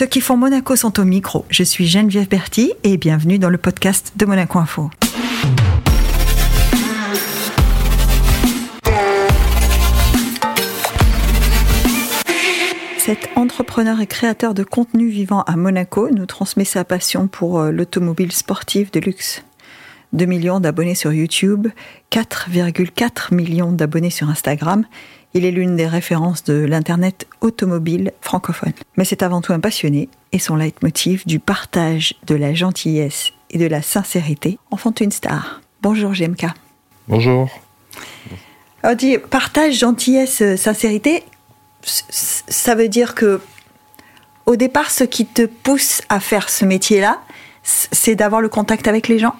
Ceux qui font Monaco sont au micro. Je suis Geneviève Berti et bienvenue dans le podcast de Monaco Info. Cet entrepreneur et créateur de contenu vivant à Monaco nous transmet sa passion pour euh, l'automobile sportive de luxe. 2 millions d'abonnés sur YouTube, 4,4 millions d'abonnés sur Instagram. Il est l'une des références de l'Internet automobile francophone. Mais c'est avant tout un passionné et son leitmotiv du partage, de la gentillesse et de la sincérité en font une star. Bonjour GMK. Bonjour. On dit partage, gentillesse, sincérité. Ça veut dire que au départ, ce qui te pousse à faire ce métier-là, c'est d'avoir le contact avec les gens?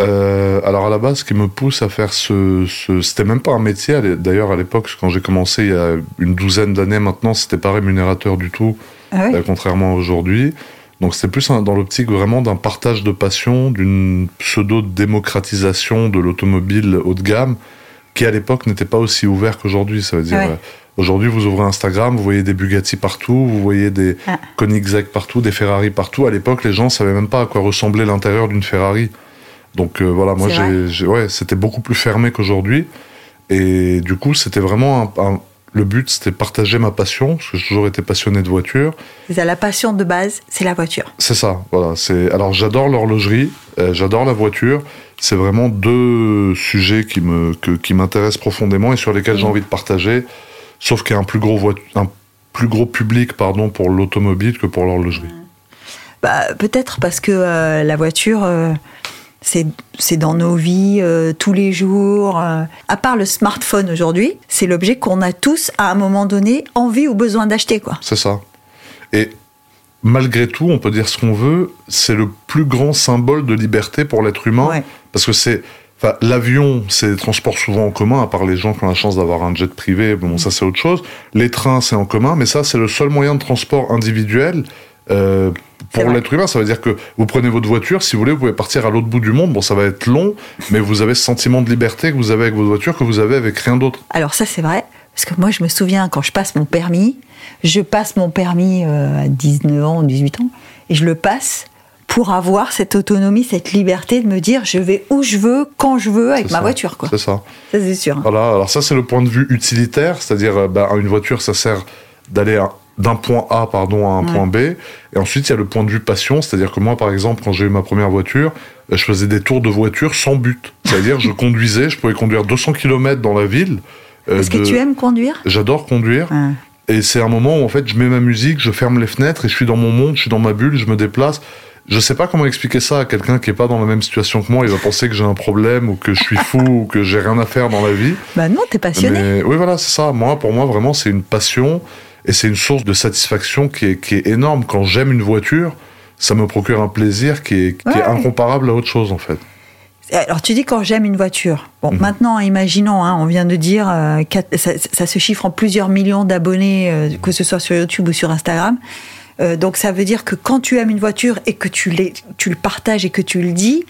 Euh, alors à la base, ce qui me pousse à faire ce, ce c'était même pas un métier. D'ailleurs, à l'époque, quand j'ai commencé il y a une douzaine d'années maintenant, c'était pas rémunérateur du tout, ah euh, contrairement à aujourd'hui. Donc c'était plus dans l'optique vraiment d'un partage de passion, d'une pseudo démocratisation de l'automobile haut de gamme, qui à l'époque n'était pas aussi ouvert qu'aujourd'hui. Ça veut dire. Euh, aujourd'hui, vous ouvrez Instagram, vous voyez des Bugatti partout, vous voyez des ah. Koenigsegg partout, des Ferrari partout. À l'époque, les gens savaient même pas à quoi ressemblait l'intérieur d'une Ferrari. Donc euh, voilà, moi, j'ai, ouais, c'était beaucoup plus fermé qu'aujourd'hui. Et du coup, c'était vraiment un, le but, c'était partager ma passion, parce que j'ai toujours été passionné de voiture. La passion de base, c'est la voiture. C'est ça, voilà. C'est alors j'adore l'horlogerie, euh, j'adore la voiture. C'est vraiment deux sujets qui me qui m'intéressent profondément et sur lesquels j'ai envie de partager. Sauf qu'il y a un plus gros un plus gros public pardon pour l'automobile que pour l'horlogerie. Bah, peut-être parce que euh, la voiture c'est dans nos vies euh, tous les jours. Euh. À part le smartphone aujourd'hui, c'est l'objet qu'on a tous à un moment donné envie ou besoin d'acheter quoi. C'est ça. Et malgré tout, on peut dire ce qu'on veut, c'est le plus grand symbole de liberté pour l'être humain parce que c'est L'avion, c'est des transports souvent en commun, à part les gens qui ont la chance d'avoir un jet privé, bon, ça c'est autre chose. Les trains, c'est en commun, mais ça, c'est le seul moyen de transport individuel euh, pour l'être humain, ça veut dire que vous prenez votre voiture, si vous voulez, vous pouvez partir à l'autre bout du monde. Bon, ça va être long, mais vous avez ce sentiment de liberté que vous avez avec votre voiture que vous avez avec rien d'autre. Alors ça, c'est vrai. Parce que moi, je me souviens, quand je passe mon permis, je passe mon permis euh, à 19 ans, 18 ans, et je le passe pour avoir cette autonomie, cette liberté de me dire je vais où je veux, quand je veux avec ma voiture. C'est ça. Ça, c'est sûr. Voilà, alors ça, c'est le point de vue utilitaire, c'est-à-dire euh, bah, une voiture, ça sert d'aller d'un point A pardon à un point B et ensuite il y a le point de vue passion c'est-à-dire que moi par exemple quand j'ai eu ma première voiture euh, je faisais des tours de voiture sans but c'est-à-dire je conduisais je pouvais conduire 200 km dans la ville euh, est-ce que tu aimes conduire? J'adore conduire et c'est un moment où en fait je mets ma musique je ferme les fenêtres et je suis dans mon monde je suis dans ma bulle je me déplace je sais pas comment expliquer ça à quelqu'un qui est pas dans la même situation que moi. Il va penser que j'ai un problème ou que je suis fou ou que j'ai rien à faire dans la vie. Bah non, t'es passionné. oui, voilà, c'est ça. Moi, pour moi, vraiment, c'est une passion. Et c'est une source de satisfaction qui est, qui est énorme. Quand j'aime une voiture, ça me procure un plaisir qui est, qui est incomparable à autre chose, en fait. Alors tu dis quand j'aime une voiture. Bon, mhm. maintenant, imaginons, hein, on vient de dire, euh, ça, se chiffre en plusieurs millions d'abonnés, euh, que ce soit sur YouTube ou sur Instagram. Euh, donc ça veut dire que quand tu aimes une voiture et que tu, tu le partages et que tu le dis,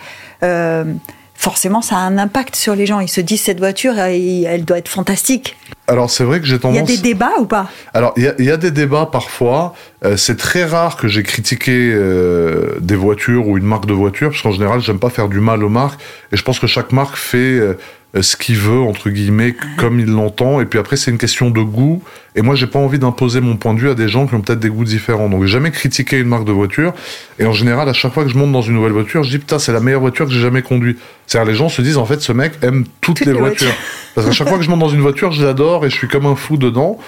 forcément ça a un impact sur les gens. Ils se disent cette voiture, elle doit être fantastique. Alors c'est vrai que j'ai tendance. Il y a des débats ou pas? Alors il y, a des débats parfois. Euh, c'est très rare que j'ai critiqué euh, des voitures ou une marque de voiture, parce qu'en général j'aime pas faire du mal aux marques. Et je pense que chaque marque fait euh, euh, ce qu'il veut entre guillemets comme il l'entend. Et puis après c'est une question de goût. Et moi j'ai pas envie d'imposer mon point de vue à des gens qui ont peut-être des goûts différents. Donc jamais critiqué une marque de voiture. Et en général à chaque fois que je monte dans une nouvelle voiture je dis putain c'est la meilleure voiture que j'ai jamais conduite. C'est-à-dire les gens se disent en fait ce mec aime toutes, les, voitures, parce qu'à chaque fois que je monte dans une voiture je l'adore et je suis comme un fou dedans.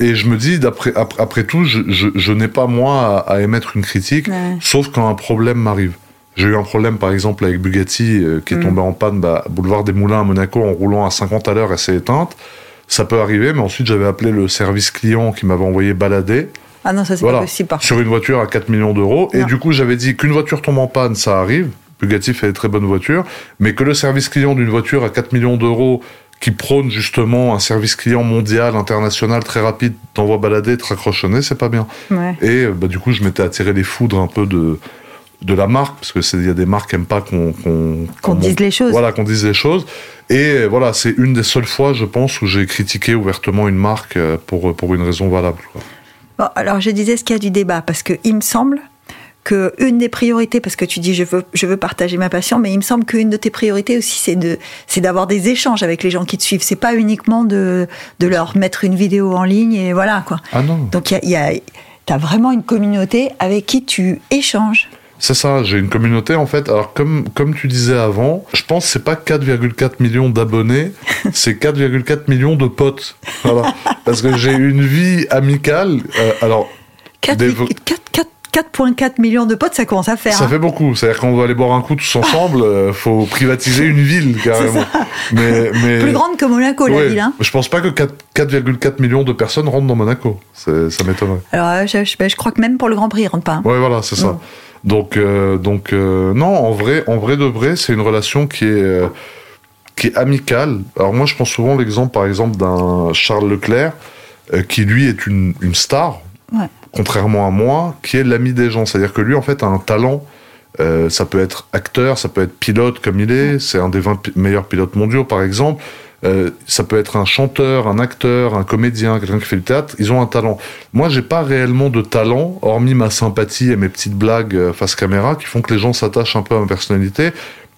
Et je me dis, d'après après, tout, je, je, n'ai pas moi à, émettre une critique, sauf quand un problème m'arrive. J'ai eu un problème, par exemple, avec Bugatti, euh, qui est mm. tombé en panne, bah, boulevard des Moulins à Monaco, en roulant à 50 à l'heure, et s'est éteinte. Ça peut arriver, mais ensuite, j'avais appelé le service client qui m'avait envoyé balader. Ah non, ça c'est pas possible. Par sur une voiture à 4 millions d'euros. Et du coup, j'avais dit qu'une voiture tombe en panne, ça arrive. Bugatti fait des très bonnes voitures. Mais que le service client d'une voiture à 4 millions d'euros qui prône justement un service client mondial, international, très rapide, t'envoie balader, te raccrochonner, c'est pas bien. Et bah, du coup, je m'étais attiré les foudres un peu de, de la marque, parce que il y a des marques qui n'aiment pas qu'on qu'on dise les choses. Voilà, qu'on dise les choses. Et voilà, c'est une des seules fois, je pense, où j'ai critiqué ouvertement une marque euh, pour pour une raison valable. Bon, alors je disais ce qu'il y a du débat, parce que il me semble que une des priorités, parce que tu dis je veux, je veux partager ma passion, mais il me semble qu'une de tes priorités aussi, c'est de, c'est d'avoir des échanges avec les gens qui te suivent. C'est pas uniquement de, de leur mettre une vidéo en ligne et voilà quoi. Ah non. Donc il y a, y a t'as vraiment une communauté avec qui tu échanges. C'est ça, j'ai une communauté en fait. Alors comme comme tu disais avant, je pense que c'est pas 4,4 millions d'abonnés, c'est 4,4 millions de potes. Voilà. Parce que j'ai une vie amicale. euh, alors 4, Des- 4,4 millions de potes, ça commence à faire. Ça hein. fait beaucoup. C'est-à-dire qu'on doit aller boire un coup tous ensemble, euh, faut privatiser une ville carrément. Mais, mais Plus grande que Monaco, la ville. Hein. Je pense pas que 4 4,4 millions de personnes rentrent dans Monaco. Ça m'étonnerait. Alors, euh, je, je- je crois que même pour le Grand Prix, ils rentrent pas. hein. Ouais, voilà, c'est ça. Mm. Donc, euh, donc euh, non, en vrai, en vrai de vrai, c'est une relation qui est qui est amicale. Alors moi, je prends souvent l'exemple, par exemple, d'un Charles Leclerc, qui lui est une, une star, Ouais. Contrairement à moi, qui est l'ami des gens. C'est-à-dire que lui, en fait, a un talent. Euh, ça peut être acteur, ça peut être pilote comme il est. C'est un des 20 pi- meilleurs pilotes mondiaux, par exemple. Euh, ça peut être un chanteur, un acteur, un comédien, quelqu'un qui fait du théâtre. Ils ont un talent. Moi, j'ai pas réellement de talent, hormis ma sympathie et mes petites blagues euh, face caméra, qui font que les gens s'attachent un peu à ma personnalité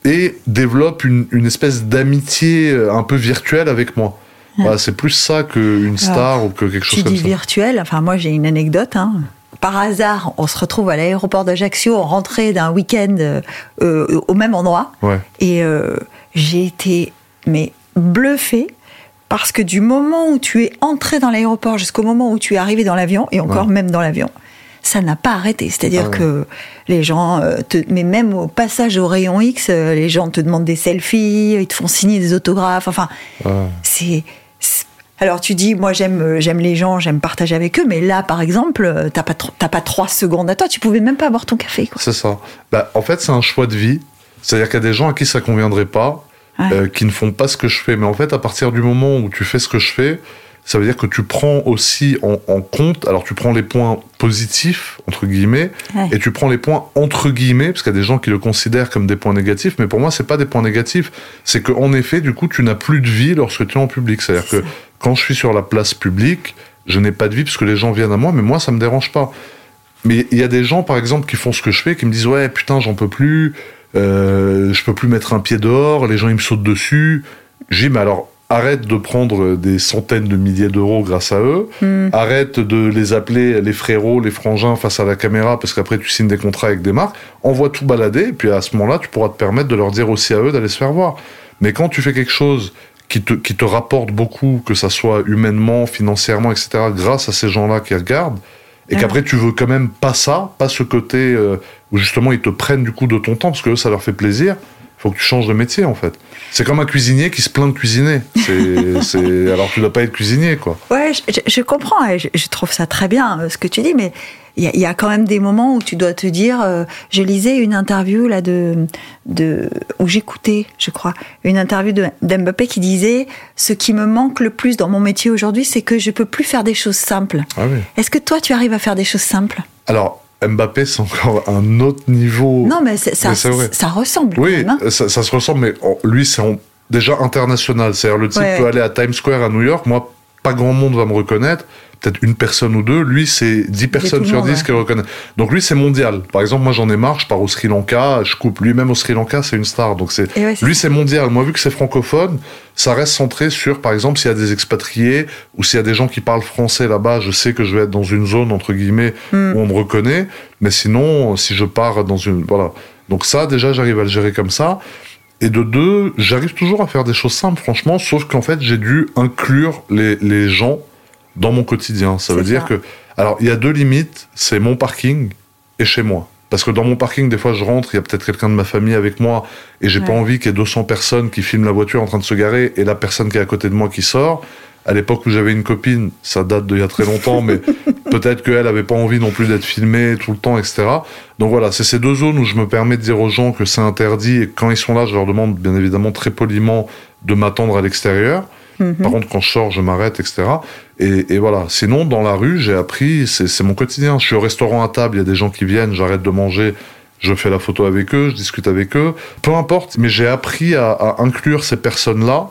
et développent une, une espèce d'amitié euh, un peu virtuelle avec moi. Voilà, c'est plus ça qu'une star ou que quelque chose Tu comme dis ça. virtuel, enfin moi j'ai une anecdote. hein. Par hasard, on se retrouve à l'aéroport d'Ajaccio, rentrée d'un week-end euh, euh, au même endroit. Ouais. Et euh, j'ai été mais bluffée parce que du moment où tu es entré dans l'aéroport jusqu'au moment où tu es arrivé dans l'avion, et encore Ouais. même dans l'avion, ça n'a pas arrêté. C'est-à-dire Ah ouais. que les gens, te, mais même au passage au rayon X, les gens te demandent des selfies, ils te font signer des autographes. Enfin, Ouais. c'est. Alors tu dis, moi j'aime euh, j'aime les gens, j'aime partager avec eux, mais là par exemple, euh, t'as pas t'as pas trois secondes à toi, tu pouvais même pas boire ton café. C'est ça. Bah, en fait, c'est un choix de vie. C'est-à-dire qu'il y a des gens à qui ça conviendrait pas, Ouais. euh, qui ne font pas ce que je fais. Mais en fait, à partir du moment où tu fais ce que je fais, ça veut dire que tu prends aussi en, en compte, alors tu prends les points positifs, entre guillemets, Ouais. et tu prends les points entre guillemets, parce qu'il y a des gens qui le considèrent comme des points négatifs, mais pour moi, c'est pas des points négatifs. C'est qu'en effet, du coup, tu n'as plus de vie lorsque tu es en public. C'est-à-dire C'est que quand je suis sur la place publique, je n'ai pas de vie parce que les gens viennent à moi, mais moi, ça me dérange pas. Mais il y a des gens, par exemple, qui font ce que je fais, qui me disent ouais putain j'en peux plus, euh, je peux plus mettre un pied dehors, les gens ils me sautent dessus. J'ai dit mais alors arrête de prendre des centaines de milliers d'euros grâce à eux, Hmm. arrête de les appeler les frérots, les frangins face à la caméra parce qu'après tu signes des contrats avec des marques, envoie tout balader et puis à ce moment-là tu pourras te permettre de leur dire aussi à eux d'aller se faire voir. Mais quand tu fais quelque chose qui te, qui te rapporte beaucoup, que ça soit humainement, financièrement, etc., grâce à ces gens-là qui regardent, et qu'après tu veux quand même pas ça, pas ce côté euh, où justement ils te prennent du coup de ton temps parce que eux, ça leur fait plaisir. Faut que tu changes de métier en fait. C'est comme un cuisinier qui se plaint de cuisiner. C'est. Alors tu dois pas être cuisinier quoi. Ouais, je, comprends, et je, je trouve ça très bien euh, ce que tu dis, mais il y, a- il y a quand même des moments où tu dois te dire. euh, je lisais une interview là de, de où j'écoutais, je crois, une interview de d'Mbappé qui disait ce qui me manque le plus dans mon métier aujourd'hui, c'est que je peux plus faire des choses simples. Ah oui. Est-ce que toi, tu arrives à faire des choses simples? Alors Mbappé c'est encore un autre niveau. Non, mais ça, Mais vrai. ça ressemble. Oui, quand même, hein. ça, ça se ressemble, mais lui, c'est déjà international. C'est-à-dire, le type Ouais. peut aller à Times Square à New York. Moi, pas grand monde va me reconnaître. Peut-être une personne ou deux. Lui, c'est 10 personnes sur monde, 10 ouais. qui le reconnaissent. Donc, lui, c'est mondial. Par exemple, moi, j'en ai marre. Je pars au Sri Lanka. Je coupe. Lui-même au Sri Lanka, c'est une star. Donc, c'est, Et ouais, c'est lui, c'est mondial. Moi, vu que c'est francophone, ça reste centré sur, par exemple, s'il y a des expatriés ou s'il y a des gens qui parlent français là-bas, je sais que je vais être dans une zone, entre guillemets, Hmm. où on me reconnaît. Mais sinon, si je pars dans une, voilà. Donc ça, déjà, j'arrive à le gérer comme ça. Et de deux, j'arrive toujours à faire des choses simples, franchement, sauf qu'en fait, j'ai dû inclure les, les gens dans mon quotidien. Ça veut dire que, alors, il y a deux limites, c'est mon parking et chez moi. Parce que dans mon parking, des fois, je rentre, il y a peut-être quelqu'un de ma famille avec moi, et j'ai pas Ouais. envie qu'il y ait 200 personnes qui filment la voiture en train de se garer, et la personne qui est à côté de moi qui sort. À l'époque où j'avais une copine, ça date d'il y a très longtemps, mais peut-être qu'elle avait pas envie non plus d'être filmée tout le temps, etc. Donc voilà, c'est ces deux zones où je me permets de dire aux gens que c'est interdit, et quand ils sont là, je leur demande bien évidemment très poliment de m'attendre à l'extérieur. Mhm. Par contre, quand je sors, je m'arrête, etc. Et, voilà. Sinon, dans la rue, j'ai appris, c'est mon quotidien. Je suis au restaurant à table, il y a des gens qui viennent, j'arrête de manger, je fais la photo avec eux, je discute avec eux. Peu importe, mais j'ai appris à, inclure ces personnes-là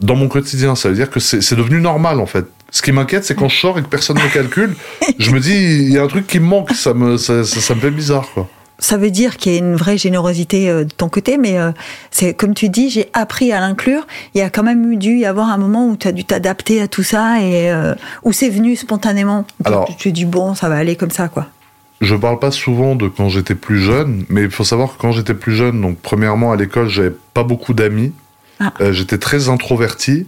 dans mon quotidien. Ça veut dire que c'est devenu normal en fait. Ce qui m'inquiète, c'est quand je sors et que personne ne me calcule, je me dis, il y a un truc qui me manque, ça me, ça, ça, me fait bizarre. Quoi. Ça veut dire qu'il y a une vraie générosité euh, de ton côté, mais euh, c'est comme tu dis, j'ai appris à l'inclure. Il y a quand même dû y avoir un moment où tu as dû t'adapter à tout ça et euh, où c'est venu spontanément. Alors, tu dis, bon, ça va aller comme ça, quoi. Je parle pas souvent de quand j'étais plus jeune, mais il faut savoir que quand j'étais plus jeune, donc premièrement à l'école, j'avais pas beaucoup d'amis. Ah. j'étais très introverti.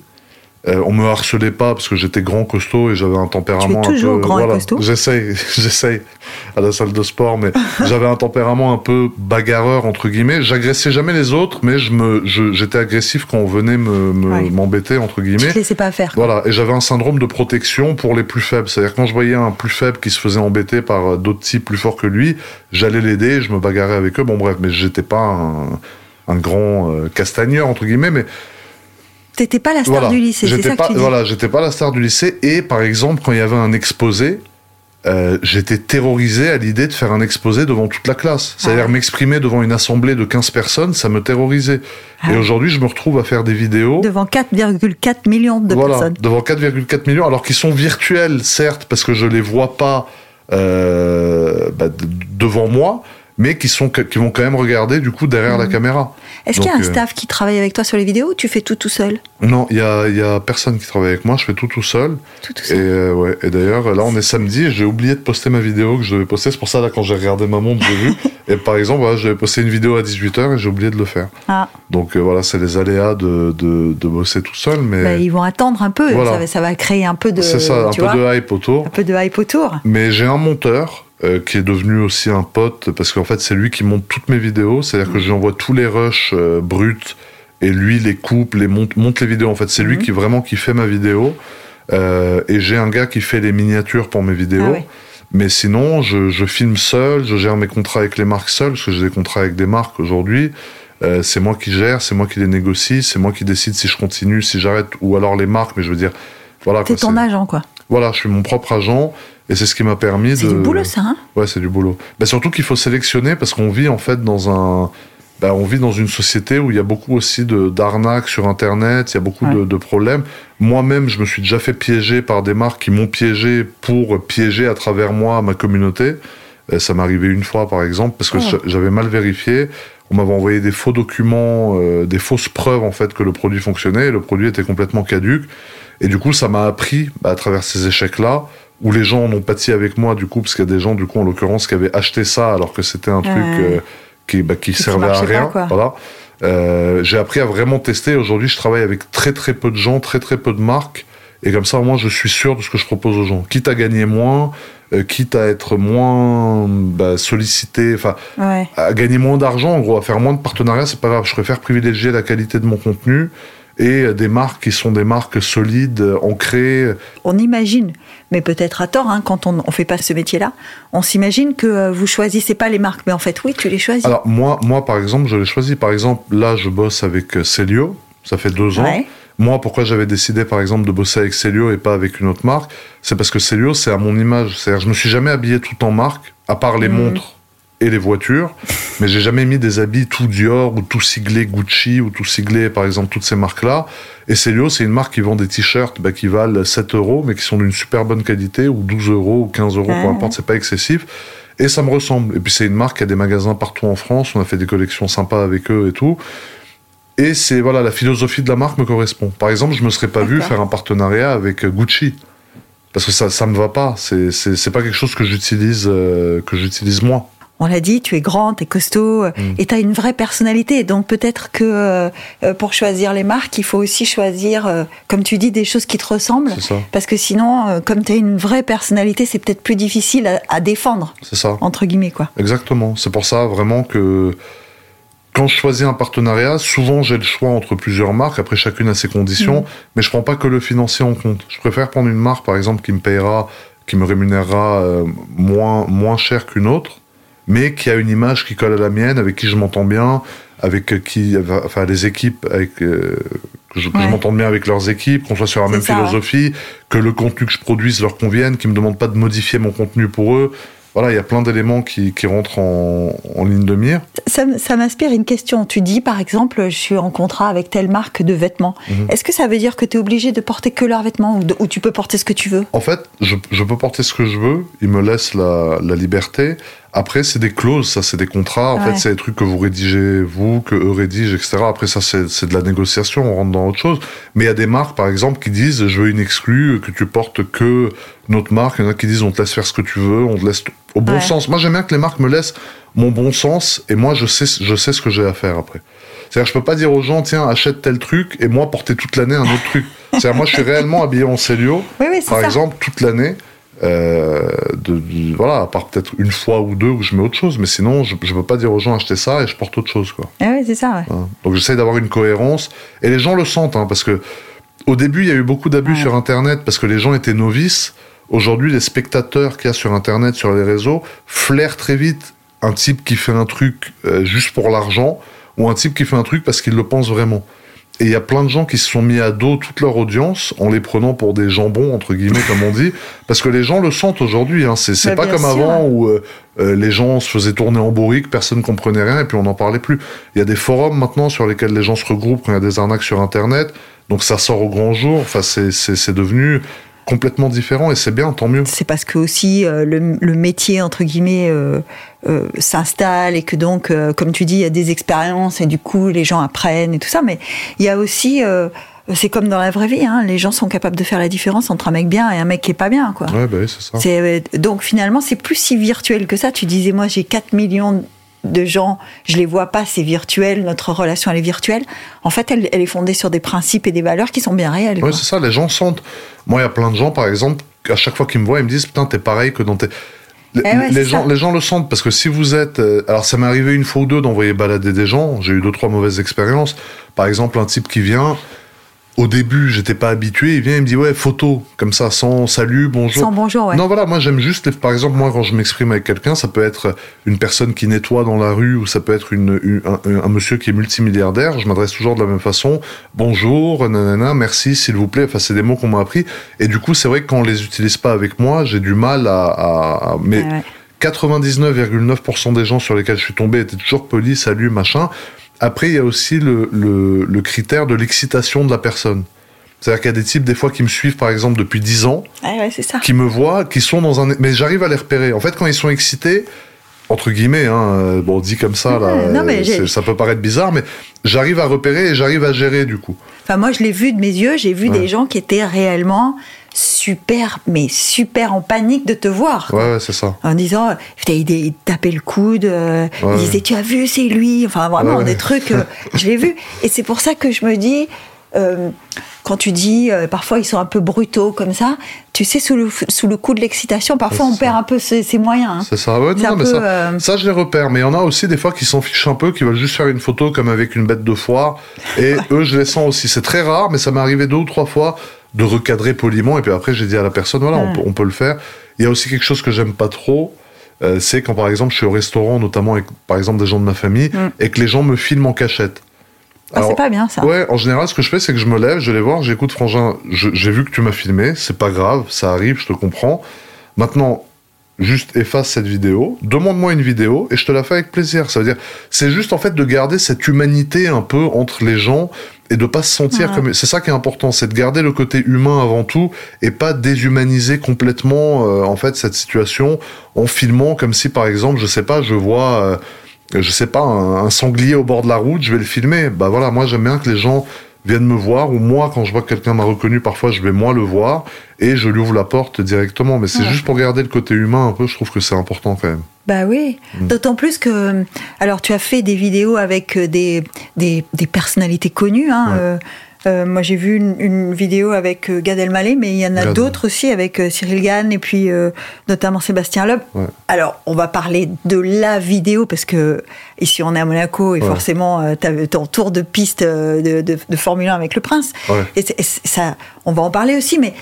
Euh, on me harcelait pas parce que j'étais grand, costaud et j'avais un tempérament tu es toujours un peu. Grand costaud j'essaye, j'essaye à la salle de sport, mais j'avais un tempérament un peu bagarreur entre guillemets. J'agressais jamais les autres, mais je me, j'étais agressif quand on venait me, m'embêter entre guillemets. Te laissais pas faire. Voilà, et j'avais un syndrome de protection pour les plus faibles. C'est-à-dire quand je voyais un plus faible qui se faisait embêter par d'autres types plus forts que lui, j'allais l'aider, je me bagarrais avec eux. Bon bref, mais j'étais pas un, un grand euh, castagneur entre guillemets, mais T'étais pas la star du lycée, c'est ça pas, que tu dis. Voilà, j'étais pas la star du lycée. Et par exemple, quand il y avait un exposé, euh, j'étais terrorisé à l'idée de faire un exposé devant toute la classe. C'est-à-dire ah m'exprimer devant une assemblée de 15 personnes, ça me terrorisait. Ah et aujourd'hui, je me retrouve à faire des vidéos... Devant 4,4 millions de voilà, personnes. devant 4,4 millions, alors qu'ils sont virtuels, certes, parce que je les vois pas euh, bah, devant moi, mais qui, sont, qui vont quand même regarder du coup derrière la mmh. caméra. Est-ce qu'il y a un euh, staff qui travaille avec toi sur les vidéos ou tu fais tout tout seul? Non, il y a, y a, personne qui travaille avec moi, je fais tout tout seul. Tout, tout seul. Et, euh, ouais. et d'ailleurs, là on est samedi et j'ai oublié de poster ma vidéo que je devais poster. C'est pour ça, là, quand j'ai regardé ma montre, j'ai vu. Et par exemple, voilà, je devais poster une vidéo à 18h et j'ai oublié de le faire. Ah. Donc euh, voilà, c'est les aléas de, de, de, bosser tout seul. Mais... Bah, ils vont attendre un peu, ça, va, ça, va créer un peu de. C'est ça, un peu de hype autour. Un peu de hype autour. Mais j'ai un monteur euh, qui est devenu aussi un pote, parce qu'en fait, c'est lui qui monte toutes mes vidéos. C'est-à-dire que je lui envoie tous les rushs euh, bruts, et lui les coupe, les monte, monte les vidéos. En fait, c'est lui mhm. qui vraiment qui fait ma vidéo. Euh, et j'ai un gars qui fait les miniatures pour mes vidéos. Ah Mais sinon, je, je, filme seul, je gère mes contrats avec les marques seul, parce que j'ai des contrats avec des marques aujourd'hui. Euh, c'est moi qui gère, c'est moi qui les négocie, c'est moi qui décide si je continue, si j'arrête, ou alors les marques, mais je veux dire, voilà. C'est ton agent, quoi. Voilà, je suis mon propre agent. Et c'est ce qui m'a permis de. C'est du boulot, ça, hein Ouais, c'est du boulot. Bah, surtout qu'il faut sélectionner parce qu'on vit en fait dans un. Bah, on vit dans une société où il y a beaucoup aussi d'arnaques sur Internet, il y a beaucoup de, de, problèmes. Moi-même, je me suis déjà fait piéger par des marques qui m'ont piégé pour piéger à travers moi ma communauté. Et ça m'est arrivé une fois, par exemple, parce que oh. j'avais mal vérifié. On m'avait envoyé des faux documents, euh, des fausses preuves en fait que le produit fonctionnait. Et le produit était complètement caduque. Et du coup, ça m'a appris, bah, à travers ces échecs-là, où les gens en ont pâti avec moi du coup parce qu'il y a des gens du coup en l'occurrence qui avaient acheté ça alors que c'était un truc euh, qui bah, qui servait à rien voilà. Euh, j'ai appris à vraiment tester. Aujourd'hui je travaille avec très très peu de gens très très peu de marques. Et comme ça au moins je suis sûr de ce que je propose aux gens. Quitte à gagner moins euh, quitte à être moins bah, sollicité enfin à gagner moins d'argent en gros à faire moins de partenariats c'est pas grave. Je préfère privilégier la qualité de mon contenu et des marques qui sont des marques solides, ancrées. On imagine, mais peut-être à tort, hein, quand on ne fait pas ce métier-là, on s'imagine que euh, vous choisissez pas les marques, mais en fait, oui, tu les choisis. Alors moi, moi par exemple, je les choisis. Par exemple, là, je bosse avec euh, Célio, ça fait deux ans. Moi, pourquoi j'avais décidé, par exemple, de bosser avec Célio et pas avec une autre marque? C'est parce que Célio, c'est à mon image. C'est-à-dire, je me suis jamais habillé tout en marque, à part les mmh. montres et les voitures, mais j'ai jamais mis des habits tout Dior ou tout siglé Gucci ou tout siglé, par exemple, toutes ces marques-là. Et Célio, c'est une marque qui vend des t-shirts bah, qui valent 7 euros, mais qui sont d'une super bonne qualité, ou 12 euros, ou 15 euros, peu importe, c'est pas excessif. Et ça me ressemble. Et puis c'est une marque qui a des magasins partout en France, on a fait des collections sympas avec eux et tout. Et c'est, voilà, la philosophie de la marque me correspond. Par exemple, je me serais pas vu faire un partenariat avec Gucci. Parce que ça, ça me va pas. C'est, c'est, pas quelque chose que j'utilise, euh, que j'utilise moi on l'a dit, tu es grand, tu es costaud, euh, mm. et tu as une vraie personnalité. Donc peut-être que euh, euh, pour choisir les marques, il faut aussi choisir, comme tu dis, des choses qui te ressemblent. Parce que sinon, comme tu as une vraie personnalité, c'est peut-être plus difficile à, défendre. C'est ça. Entre guillemets, quoi. Exactement. C'est pour ça vraiment que quand je choisis un partenariat, souvent j'ai le choix entre plusieurs marques, après chacune a ses conditions, mm. mais je prends pas que le financier en compte. Je préfère prendre une marque, par exemple, qui me payera, qui me rémunérera moins, moins cher qu'une autre mais qui a une image qui colle à la mienne, avec qui je m'entends bien, avec qui, enfin, les équipes, avec, euh, que je, m'entende bien avec leurs équipes, qu'on soit sur la même philosophie, que le contenu que je produise leur convienne, qu'ils me demandent pas de modifier mon contenu pour eux. voilà, il y a plein d'éléments qui, qui, rentrent en, en, ligne de mire. Ça, ça m'inspire une question. Tu dis, par exemple, je suis en contrat avec telle marque de vêtements. Mhm. Est-ce que ça veut dire que tu es obligé de porter que leurs vêtements ou, ou, tu peux porter ce que tu veux? En fait, je, je, peux porter ce que je veux. Ils me laissent la, la liberté. Après, c'est des clauses, ça, c'est des contrats. En fait, c'est des trucs que vous rédigez, vous, que eux rédigent, etc. Après, ça, c'est de la négociation, on rentre dans autre chose. Mais il y a des marques, par exemple, qui disent, je veux une exclue, que tu portes que notre marque. Il y en a qui disent, on te laisse faire ce que tu veux, on te laisse au bon sens. Moi, j'aime bien que les marques me laissent mon bon sens, et moi, je sais, je sais ce que j'ai à faire après. C'est-à-dire, je peux pas dire aux gens, tiens, achète tel truc, et moi, porter toute l'année un autre truc. C'est-à-dire, moi, je suis réellement habillé en Célio, oui, oui, par ça. exemple, toute l'année. Euh, de, de, voilà, à part peut-être une fois ou deux où je mets autre chose, mais sinon je, je peux pas dire aux gens acheter ça et je porte autre chose quoi. Ah oui, c'est ça. Ouais. Voilà. Donc j'essaye d'avoir une cohérence et les gens le sentent hein, parce que au début il y a eu beaucoup d'abus ouais. sur Internet parce que les gens étaient novices. Aujourd'hui les spectateurs qu'il y a sur Internet, sur les réseaux, flairent très vite un type qui fait un truc euh, juste pour l'argent ou un type qui fait un truc parce qu'il le pense vraiment. Et il y a plein de gens qui se sont mis à dos toute leur audience en les prenant pour des jambons, entre guillemets, comme on dit, parce que les gens le sentent aujourd'hui. Hein. C'est Bah, pas comme sûr. avant où euh, euh, les gens se faisaient tourner en bourrique, personne comprenait rien et puis on n'en parlait plus. Il y a des forums maintenant sur lesquels les gens se regroupent quand il y a des arnaques sur Internet, donc ça sort au grand jour. Enfin, c'est devenu complètement différent et c'est bien, tant mieux. C'est parce que aussi euh, le, le, métier entre guillemets euh, euh, s'installe et que donc, comme tu dis, il y a des expériences et du coup les gens apprennent et tout ça. Mais il y a aussi, c'est comme dans la vraie vie, hein, les gens sont capables de faire la différence entre un mec bien et un mec qui est pas bien, quoi. Ouais, bah oui, c'est ça. Donc finalement, c'est plus si virtuel que ça. Tu disais, moi, j'ai 4 millions de gens, je les vois pas, c'est virtuel, notre relation elle est virtuelle. En fait, elle, elle, est fondée sur des principes et des valeurs qui sont bien réelles. Oui, c'est ça, les gens sentent. Moi, il y a plein de gens, par exemple, à chaque fois qu'ils me voient, ils me disent Putain, t'es pareil que dans tes. Eh ouais, les, gens, les gens le sentent parce que si vous êtes. Euh, alors, ça m'est arrivé une fois ou deux d'envoyer balader des gens. J'ai eu deux, trois mauvaises expériences. Par exemple, un type qui vient. Au début, j'étais pas habitué. Il vient, il me dit ouais, photo, comme ça, sans salut, bonjour. Sans bonjour, ouais. Non, voilà, moi j'aime juste. Les... Par exemple, moi quand je m'exprime avec quelqu'un, ça peut être une personne qui nettoie dans la rue ou ça peut être une, une un, un, monsieur qui est multimilliardaire. Je m'adresse toujours de la même façon. Bonjour, nanana, merci, s'il vous plaît. Enfin, c'est des mots qu'on m'a appris. Et du coup, c'est vrai que quand on les utilise pas avec moi, j'ai du mal à. à, à... Mais ouais, ouais. 99,9% des gens sur lesquels je suis tombé étaient toujours polis, salut, machin. Après, il y a aussi le, le, le critère de l'excitation de la personne. C'est-à-dire qu'il y a des types, des fois, qui me suivent, par exemple, depuis 10 ans, ah ouais, qui me voient, qui sont dans un... Mais j'arrive à les repérer. En fait, quand ils sont excités, entre guillemets, hein, bon, dit comme ça, là, non, mais ça peut paraître bizarre, mais j'arrive à repérer et j'arrive à gérer, du coup. Enfin, moi, je l'ai vu de mes yeux, j'ai vu ouais. des gens qui étaient réellement super, mais super en panique de te voir. Quoi. Ouais, ouais c'est ça. En disant, il, il tapait le coude, euh, ouais, il disait, tu as vu, c'est lui. Enfin, vraiment, des trucs, euh, je l'ai vu. Et c'est pour ça que je me dis, euh, quand tu dis, parfois ils sont un peu brutaux comme ça, tu sais, sous le, sous le coup de l'excitation, parfois on ça. perd un peu ses, ses moyens. Hein. C'est ça, ouais, non, mais ça, ça, je les repère. Mais il y en a aussi des fois qui s'en fichent un peu, qui veulent juste faire une photo comme avec une bête de foire. Et eux, je les sens aussi. C'est très rare, mais ça m'est arrivé deux ou trois fois de recadrer poliment. Et puis après, j'ai dit à la personne, voilà, on, peut, on, peut, le faire. Il y a aussi quelque chose que j'aime pas trop. Euh, c'est quand par exemple je suis au restaurant, notamment avec par exemple des gens de ma famille, mm. et que les gens me filment en cachette. Ah, c'est pas bien ça. Ouais, en général, ce que je fais, c'est que je me lève, je vais voir, j'écoute Frangin, j'ai vu que tu m'as filmé, c'est pas grave, ça arrive, je te comprends. Maintenant, juste efface cette vidéo, demande-moi une vidéo et je te la fais avec plaisir. Ça veut dire, c'est juste en fait de garder cette humanité un peu entre les gens et de pas se sentir comme. C'est ça qui est important, c'est de garder le côté humain avant tout et pas déshumaniser complètement euh, en fait cette situation en filmant comme si par exemple, je sais pas, je vois. Euh, je sais pas, un, un, sanglier au bord de la route, je vais le filmer. Bah voilà, moi j'aime bien que les gens viennent me voir, ou moi, quand je vois que quelqu'un m'a reconnu, parfois je vais moi le voir, et je lui ouvre la porte directement. Mais c'est ouais. juste pour garder le côté humain un peu, je trouve que c'est important quand même. Bah oui, mmh. d'autant plus que, alors tu as fait des vidéos avec des, des, des personnalités connues, hein, ouais. euh, euh, moi, j'ai vu une, une, vidéo avec euh, Gad Elmaleh, mais il y en a d'autres aussi avec euh, Cyril Gann et puis euh, notamment Sébastien Loeb. Ouais. Alors, on va parler de la vidéo parce que ici on est à Monaco et ouais. forcément, euh, tu as ton tour de piste de, de, de, Formule 1 avec le Prince. Ouais. Et, et, ça, on va en parler aussi, mais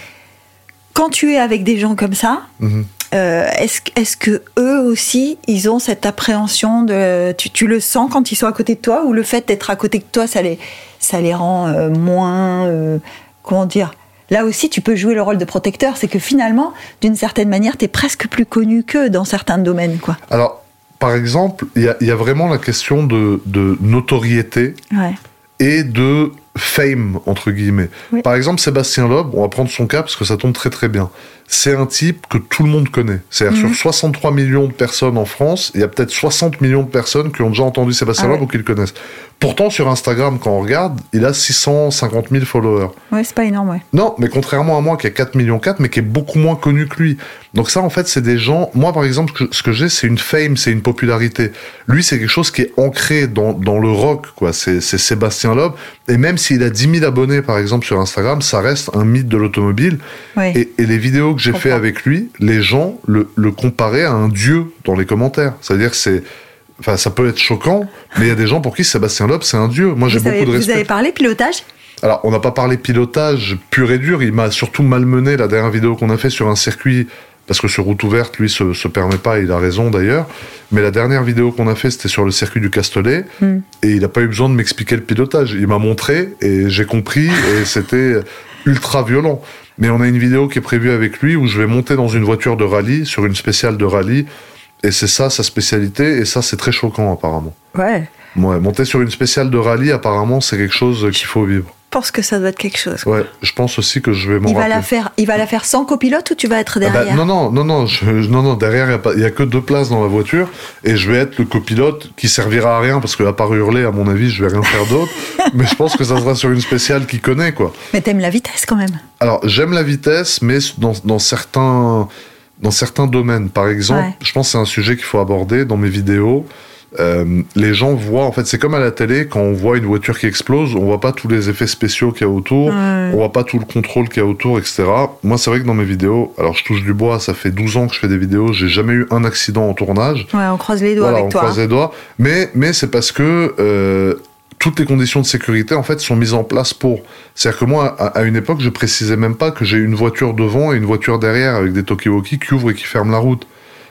quand tu es avec des gens comme ça, -hmm. Euh, est-ce est que eux aussi ils ont cette appréhension de tu, tu, le sens quand ils sont à côté de toi ou le fait d'être à côté de toi ça les ça les rend euh, moins euh, comment dire? Là aussi, tu peux jouer le rôle de protecteur. C'est que finalement, d'une certaine manière, tu es presque plus connu qu'eux dans certains domaines. Quoi. Alors, par exemple, il y, y a, vraiment la question de, de notoriété Ouais. et de fame, entre guillemets. Oui. Par exemple, Sébastien Loeb, on va prendre son cas parce que ça tombe très très bien. C'est un type que tout le monde connaît. C'est-à-dire Mhm. sur 63 millions de personnes en France, il y a peut-être 60 millions de personnes qui ont déjà entendu Sébastien Ah Loeb ou qui le connaissent. Pourtant, sur Instagram, quand on regarde, il a 650 000 followers. Ouais, c'est pas énorme, ouais. Non, mais contrairement à moi qui a 4 millions 4, mais qui est beaucoup moins connu que lui. Donc ça, en fait, c'est des gens... Moi, par exemple, ce que- j'ai, c'est une fame, c'est une popularité. Lui, c'est quelque chose qui est ancré dans, dans le rock, quoi. C'est c'est Sébastien Loeb. Et même s'il a 10 000 abonnés, par exemple, sur Instagram, ça reste un mythe de l'automobile. Ouais. Et, et les vidéos que j'ai fait avec lui, les gens le, le comparaient à un dieu dans les commentaires. C'est-à-dire que c'est... Enfin, ça peut être choquant, mais il y a des gens pour qui Sébastien Loeb, c'est un dieu. Moi, j'ai vous, beaucoup avez, de vous respect. avez parlé pilotage? Alors, on n'a pas parlé pilotage pur et dur. Il m'a surtout malmené la dernière vidéo qu'on a fait sur un circuit. Parce que sur route ouverte, lui, se, se permet pas, il a raison d'ailleurs. Mais la dernière vidéo qu'on a fait, c'était sur le circuit du Castellet. Hmm. Et il n'a pas eu besoin de m'expliquer le pilotage. Il m'a montré et j'ai compris et c'était ultra violent. Mais on a une vidéo qui est prévue avec lui où je vais monter dans une voiture de rallye, sur une spéciale de rallye. Et c'est ça sa spécialité. Et ça, c'est très choquant apparemment. Ouais. Ouais, monter sur une spéciale de rallye, apparemment, c'est quelque chose qu'il faut vivre. Je pense que ça doit être quelque chose. Ouais, je pense aussi que je vais m'en Il va, la faire, il va la faire sans copilote ou tu vas être Ah bah, derrière non, non, non, non, je- non, non, derrière, il n'y a, que deux places dans la voiture et je vais être le copilote qui servira à rien parce que, à part hurler, à mon avis, je vais rien faire d'autre. mais je pense que ça sera sur une spéciale qui connaît, quoi. Mais t'aimes la vitesse quand même. Alors, j'aime la vitesse, mais dans, dans certains, dans certains domaines. Par exemple, Ouais. je pense que c'est un sujet qu'il faut aborder dans mes vidéos. Euh, les gens voient, en fait, c'est comme à la télé, quand on voit une voiture qui explose, on voit pas tous les effets spéciaux qu'il y a autour, Ouais. on voit pas tout le contrôle qu'il y a autour, etc. Moi, c'est vrai que dans mes vidéos, alors je touche du bois, ça fait 12 ans que je fais des vidéos, j'ai jamais eu un accident en tournage. Ouais, on croise les doigts Voilà, on avec toi. croise hein. les doigts. Mais, mais c'est parce que euh, toutes les conditions de sécurité, en fait, sont mises en place pour. C'est-à-dire que moi, à, à une époque, je précisais même pas que j'ai une voiture devant et une voiture derrière avec des Tokiwoki qui ouvrent et qui ferment la route.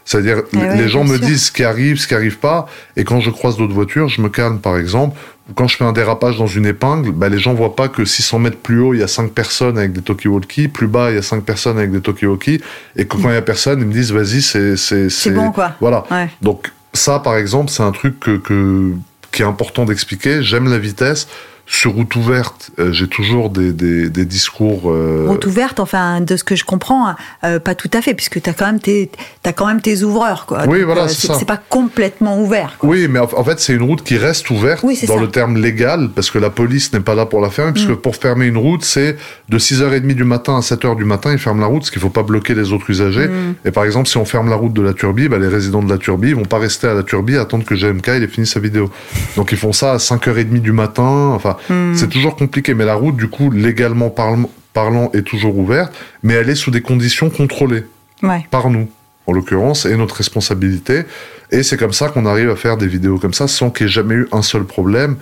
C'est-à-dire, Eh les gens me sûr. disent ce qui arrive, ce qui arrive pas, et quand je croise d'autres voitures, je me calme, par exemple. Ou quand je fais un dérapage dans une épingle, bah, les gens voient pas que 600 mètres plus haut, il y a 5 personnes avec des Tokiwoki, plus bas, il y a 5 personnes avec des Tokiwoki, et que quand il y a personne, ils me disent, vas-y, c'est... C'est C'est bon, quoi. Voilà. Ouais. Donc ça, par exemple, c'est un truc que, que- qui est important d'expliquer. J'aime la vitesse. Sur route ouverte, euh, j'ai toujours des, des, des discours. euh, Route ouverte, enfin, de ce que je comprends, euh, pas tout à fait, puisque tu as quand même tes, t'as quand même tes ouvreurs, quoi. Oui, Donc, voilà, euh, c'est c'est ça. c'est pas complètement ouvert. quoi. Oui, mais en fait, c'est une route qui reste ouverte Oui, dans ça. le terme légal, parce que la police n'est pas là pour la fermer, puisque Mm. pour fermer une route, c'est de 6h30 du matin à 7h du matin, ils ferment la route, parce qu'il faut pas bloquer les autres usagers. Mm. Et par exemple, si on ferme la route de la Turbie, bah, les résidents de la Turbie, ils vont pas rester à la Turbie à attendre que GMK il ait fini sa vidéo. Donc ils font ça à 5h30 du matin, enfin, Mm. c'est toujours compliqué. Mais la route, du coup, légalement parlant, parlant, est toujours ouverte, mais elle est sous des conditions contrôlées Ouais. par nous, en l'occurrence, et notre responsabilité. Et c'est comme ça qu'on arrive à faire des vidéos comme ça sans qu'il y ait jamais eu un seul problème,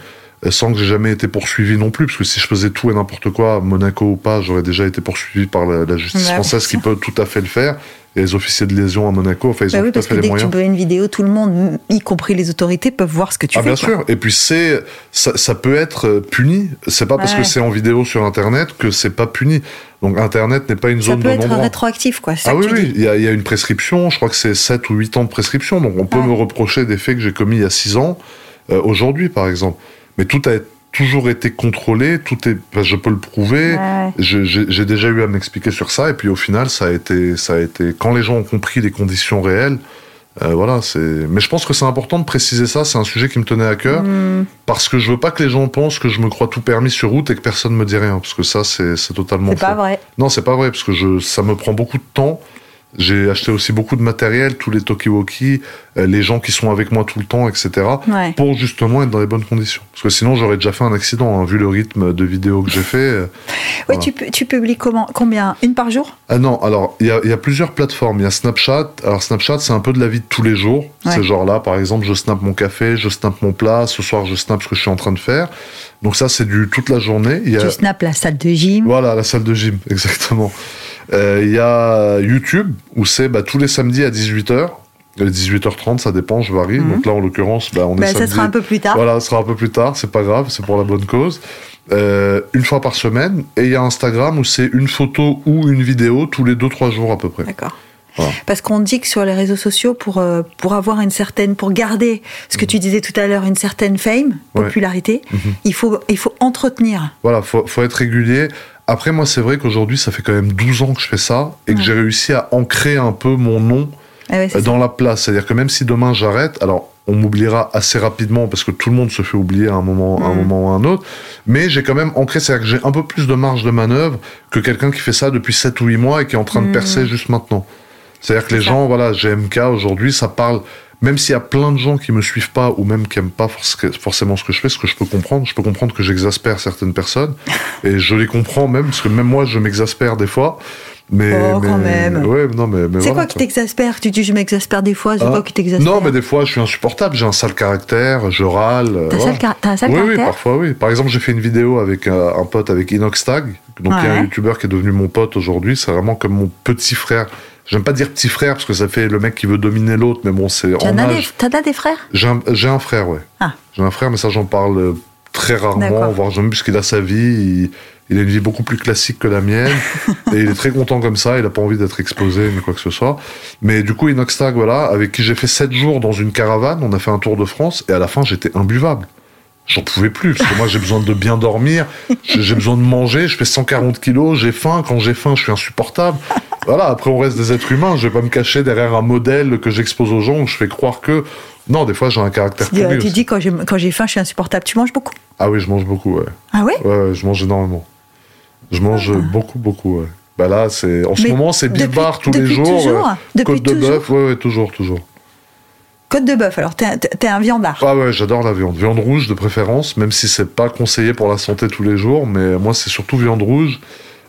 euh, sans que j'ai jamais été poursuivi non plus, parce que si je faisais tout et n'importe quoi, Monaco ou pas, j'aurais déjà été poursuivi par la, la justice Ouais, française qui peut tout à fait le faire. Les officiers de liaison à Monaco, enfin, ils Bah ont oui, tout à parce que fait les dès que tu moyens. peux une vidéo, tout le monde, y compris les autorités, peuvent voir ce que tu Ah fais. bien quoi. sûr. Et puis c'est ça, ça peut être euh, puni. C'est pas parce que c'est en vidéo sur Internet que c'est pas puni. Donc Internet n'est pas une Ça zone peut de être non-droit. rétroactif, quoi. c'est ça Ah que oui, oui, il y, a, il y a une prescription, je crois que c'est 7 ou 8 ans de prescription, donc on peut Ouais. me reprocher des faits que j'ai commis il y a 6 ans, euh, aujourd'hui par exemple. Mais tout a toujours été contrôlé, tout est, je peux le prouver, Ouais. J'ai déjà eu à m'expliquer sur ça, et puis au final, ça a été, ça a été, quand les gens ont compris les conditions réelles, euh, voilà, c'est. Mais je pense que c'est important de préciser ça. C'est un sujet qui me tenait à cœur Hmm. parce que je veux pas que les gens pensent que je me crois tout permis sur route et que personne me dit rien, parce que ça, c'est totalement C'est pas vrai. Non, c'est pas vrai, parce que je, ça me prend beaucoup de temps. J'ai acheté aussi beaucoup de matériel, tous les Tokiwoki, euh, les gens qui sont avec moi tout le temps, etc. Ouais. Pour justement être dans les bonnes conditions. Parce que sinon, j'aurais déjà fait un accident, hein, vu le rythme de vidéos que j'ai fait. euh. Ouais, Voilà. tu, pu- tu publies comment Combien? Une par jour? Ah non, alors, il y a, il y a plusieurs plateformes. Il y a Snapchat. Alors, Snapchat, c'est un peu de la vie de tous les jours. Ouais. C'est genre là, par exemple, je snap mon café, je snap mon plat, ce soir, je snap ce que je suis en train de faire. Donc ça, c'est du toute la journée. Il y a... Tu snaps la salle de gym. Voilà, la salle de gym, exactement. Euh, Il y a YouTube, où c'est bah, tous les samedis à 18h. 18h30, ça dépend, je varie. Mhm. Donc là, en l'occurrence, bah, on est Bah, ça samedi. sera un peu plus tard. Voilà, ça sera un peu plus tard, c'est pas grave, c'est pour la bonne cause. Euh, une fois par semaine, et il y a Instagram où c'est une photo ou une vidéo tous les 2-3 jours à peu près. D'accord. Voilà. Parce qu'on dit que sur les réseaux sociaux, pour, euh, pour avoir une certaine, pour garder ce que tu disais tout à l'heure, une certaine fame, Mhm. Ouais. popularité, Mhm. il, faut, il faut entretenir. Voilà, faut, faut être régulier. Après, moi, c'est vrai qu'aujourd'hui, ça fait quand même 12 ans que je fais ça et que j'ai réussi à ancrer un peu mon nom Ah ouais, euh, dans la place. C'est-à-dire que même si demain j'arrête, alors on m'oubliera assez rapidement parce que tout le monde se fait oublier à un moment, à un Mm. moment ou à un autre, mais j'ai quand même ancré, c'est-à-dire que j'ai un peu plus de marge de manœuvre que quelqu'un qui fait ça depuis 7 ou 8 mois et qui est en train de Mm. percer juste maintenant. C'est-à-dire que les ça. gens, voilà, GMK aujourd'hui, ça parle, même s'il y a plein de gens qui me suivent pas ou même qui aiment pas forc- forcément ce que je fais, ce que je peux comprendre, je peux comprendre que j'exaspère certaines personnes et je les comprends même, parce que même moi, je m'exaspère des fois. Mais, Oh, mais- quand même. Ouais, non, mais, mais C'est voilà, quoi qui t'exaspère? Tu dis je m'exaspère des fois, c'est Ah. quoi qui t'exaspère? Non, mais des fois, je suis insupportable. J'ai un sale caractère, je râle. euh, T'as un voilà. sale car- t'as un sale oui, oui, caractère? parfois, oui. Par exemple, j'ai fait une vidéo avec euh, un pote, avec Inoxtag, donc qui est un Ouais. youtubeur qui est devenu mon pote aujourd'hui. C'est vraiment comme mon petit frère. J'aime pas dire petit frère parce que ça fait le mec qui veut dominer l'autre, mais bon, c'est T'en en as des, frères? J'ai un, frère, ouais. Ah. J'ai un frère, mais ça, j'en parle euh, très rarement, voire jamais, puisqu'il a sa vie. Il, il a une vie beaucoup plus classique que la mienne. et il est très content comme ça. Il a pas envie d'être exposé ni quoi que ce soit. Mais du coup, Inoxtag, voilà, avec qui j'ai fait 7 jours dans une caravane. On a fait un tour de France. Et à la fin, j'étais imbuvable. J'en pouvais plus, parce que moi j'ai besoin de bien dormir, j'ai besoin de manger, je fais 140 kilos, j'ai faim, quand j'ai faim je suis insupportable. Voilà, après on reste des êtres humains, je vais pas me cacher derrière un modèle que j'expose aux gens où je fais croire que... Non, des fois j'ai un caractère Tu tu dis quand j'ai, faim, je suis insupportable. Tu manges beaucoup? Ah oui, je mange beaucoup, ouais. Ah ouais? Ouais, je mange énormément. Je mange Ah. beaucoup, beaucoup, ouais. Bah là, c'est... En ce Mais moment, c'est depuis- beef bar tous les jours. toujours euh, côte de bœuf, ouais, ouais, toujours, toujours. Côte de bœuf, alors t'es, un- t'es un viandard. Ah ouais, j'adore la viande. Viande rouge de préférence, même si c'est pas conseillé pour la santé tous les jours, mais moi c'est surtout viande rouge.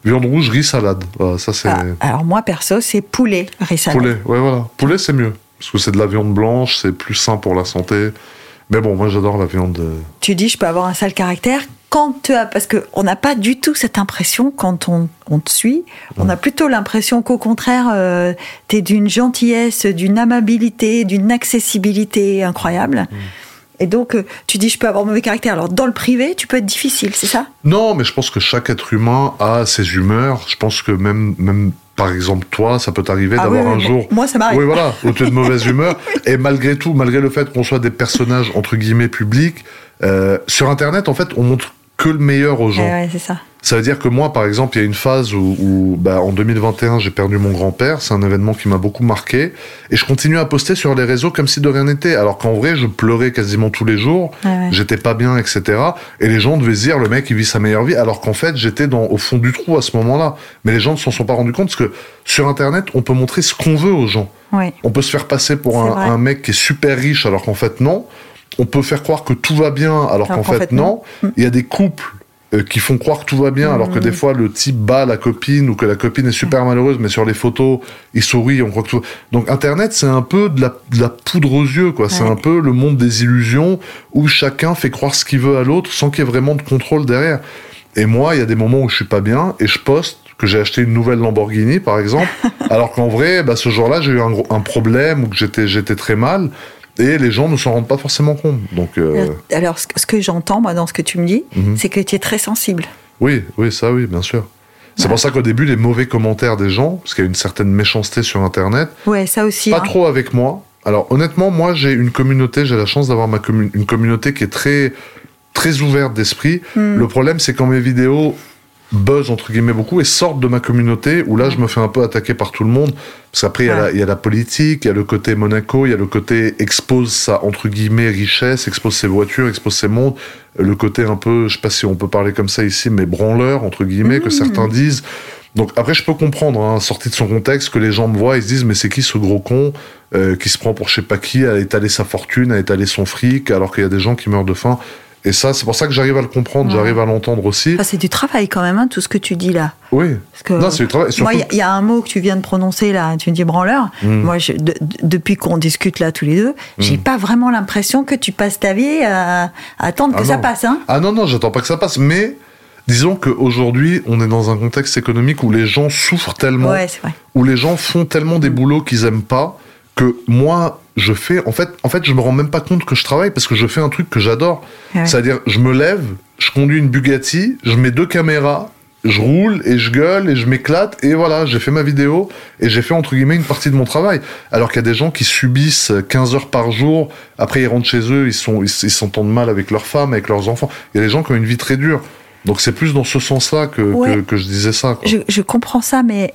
Viande rouge, riz, salade. Voilà, ça c'est Ah, alors moi perso, c'est poulet, riz salade. poulet. Ouais, voilà. Poulet c'est mieux. Parce que c'est de la viande blanche, c'est plus sain pour la santé. Mais bon, moi j'adore la viande. euh, Tu dis je peux avoir un sale caractère quand tu as parce que on n'a pas du tout cette impression quand on, on te suit. On a plutôt l'impression qu'au contraire, euh, tu es d'une gentillesse, d'une amabilité, d'une accessibilité incroyable. Et donc, euh, tu dis, je peux avoir mauvais caractère. Alors, dans le privé, tu peux être difficile, c'est ça? Non, mais je pense que chaque être humain a ses humeurs. Je pense que même, même par exemple, toi, ça peut t'arriver Ah d'avoir oui, un jour. Moi, ça m'arrive. Oui, voilà, où tu es de mauvaise humeur. Et malgré tout, malgré le fait qu'on soit des personnages, entre guillemets, publics, euh, sur Internet, en fait, on montre que le meilleur aux gens. Ouais, ouais, c'est ça. Ça veut dire que moi, par exemple, il y a une phase où, où, bah, en 2021, j'ai perdu mon grand-père. C'est un événement qui m'a beaucoup marqué. Et je continue à poster sur les réseaux comme si de rien n'était. Alors qu'en vrai, je pleurais quasiment tous les jours. Ouais, ouais. J'étais pas bien, etc. Et les gens devaient se dire, le mec, il vit sa meilleure vie. Alors qu'en fait, j'étais dans, au fond du trou à ce moment-là. Mais les gens ne s'en sont pas rendus compte parce que sur Internet, on peut montrer ce qu'on veut aux gens. On peut se faire passer pour un, un mec qui est super riche alors qu'en fait non. On peut faire croire que tout va bien alors, qu'en fait, non. Mm. Il y a des couples euh, qui font croire que tout va bien alors que Mm. des fois le type bat la copine ou que la copine est super malheureuse mais sur les photos il sourit on croit que tout donc internet c'est un peu de la, de la poudre aux yeux quoi. C'est un peu le monde des illusions où chacun fait croire ce qu'il veut à l'autre sans qu'il y ait vraiment de contrôle derrière. Et moi il y a des moments où je suis pas bien et je poste que j'ai acheté une nouvelle Lamborghini par exemple. Alors qu'en vrai bah, ce jour-là j'ai eu un, un problème ou que j'étais j'étais très mal et les gens ne s'en rendent pas forcément compte donc euh, Alors, ce que, j'entends, moi, dans ce que tu me dis, Mhm. c'est que tu es très sensible. Oui, oui, ça oui, bien sûr. C'est pour ça qu'au début, les mauvais commentaires des gens, parce qu'il y a une certaine méchanceté sur Internet, Ouais, ça aussi. pas hein. trop avec moi. Alors honnêtement, moi j'ai une communauté, j'ai la chance d'avoir une communauté qui est très très ouverte d'esprit. Hmm. Le problème, c'est quand mes vidéos buzz entre guillemets beaucoup et sortent de ma communauté où là je me fais un peu attaquer par tout le monde parce qu'après il y a Ouais. la- il y, a la politique il y a le côté Monaco il y a le côté expose sa entre guillemets richesse expose ses voitures expose ses montres le côté un peu je sais pas si on peut parler comme ça ici mais branleur entre guillemets que Mhm. certains disent donc après je peux comprendre hein, sorti de son contexte que les gens me voient ils se disent mais c'est qui ce gros con euh, qui se prend pour je sais pas qui à étaler sa fortune à étaler son fric alors qu'il y a des gens qui meurent de faim et ça c'est pour ça que j'arrive à le comprendre Ouais. j'arrive à l'entendre aussi Enfin, c'est du travail quand même, hein, tout ce que tu dis là. oui Parce que, non, c'est du travail. moi, il y a- il y, a un mot que tu viens de prononcer là, tu me dis branleur. Mm. Moi, je- de- de- depuis qu'on discute là tous les deux, j'ai pas vraiment l'impression que tu passes ta vie à, à attendre Ah que ça passe. Hein. Ah non, non, j'attends pas que ça passe. Mais disons qu'aujourd'hui, on est dans un contexte économique où les gens souffrent tellement, Ouais, c'est vrai. où les gens font tellement des boulots qu'ils aiment pas, que moi, je fais. En fait, en fait, je me rends même pas compte que je travaille parce que je fais un truc que j'adore. Ouais. C'est-à-dire, je me lève, je conduis une Bugatti, je mets deux caméras, je roule et je gueule et je m'éclate et voilà, j'ai fait ma vidéo et j'ai fait entre guillemets une partie de mon travail. Alors qu'il y a des gens qui subissent 15 heures par jour, après ils rentrent chez eux, ils sont ils s'entendent mal avec leurs femmes, avec leurs enfants. Il y a des gens qui ont une vie très dure. Donc c'est plus dans ce sens-là que, Ouais. que, que je disais ça. quoi. Je, je comprends ça, mais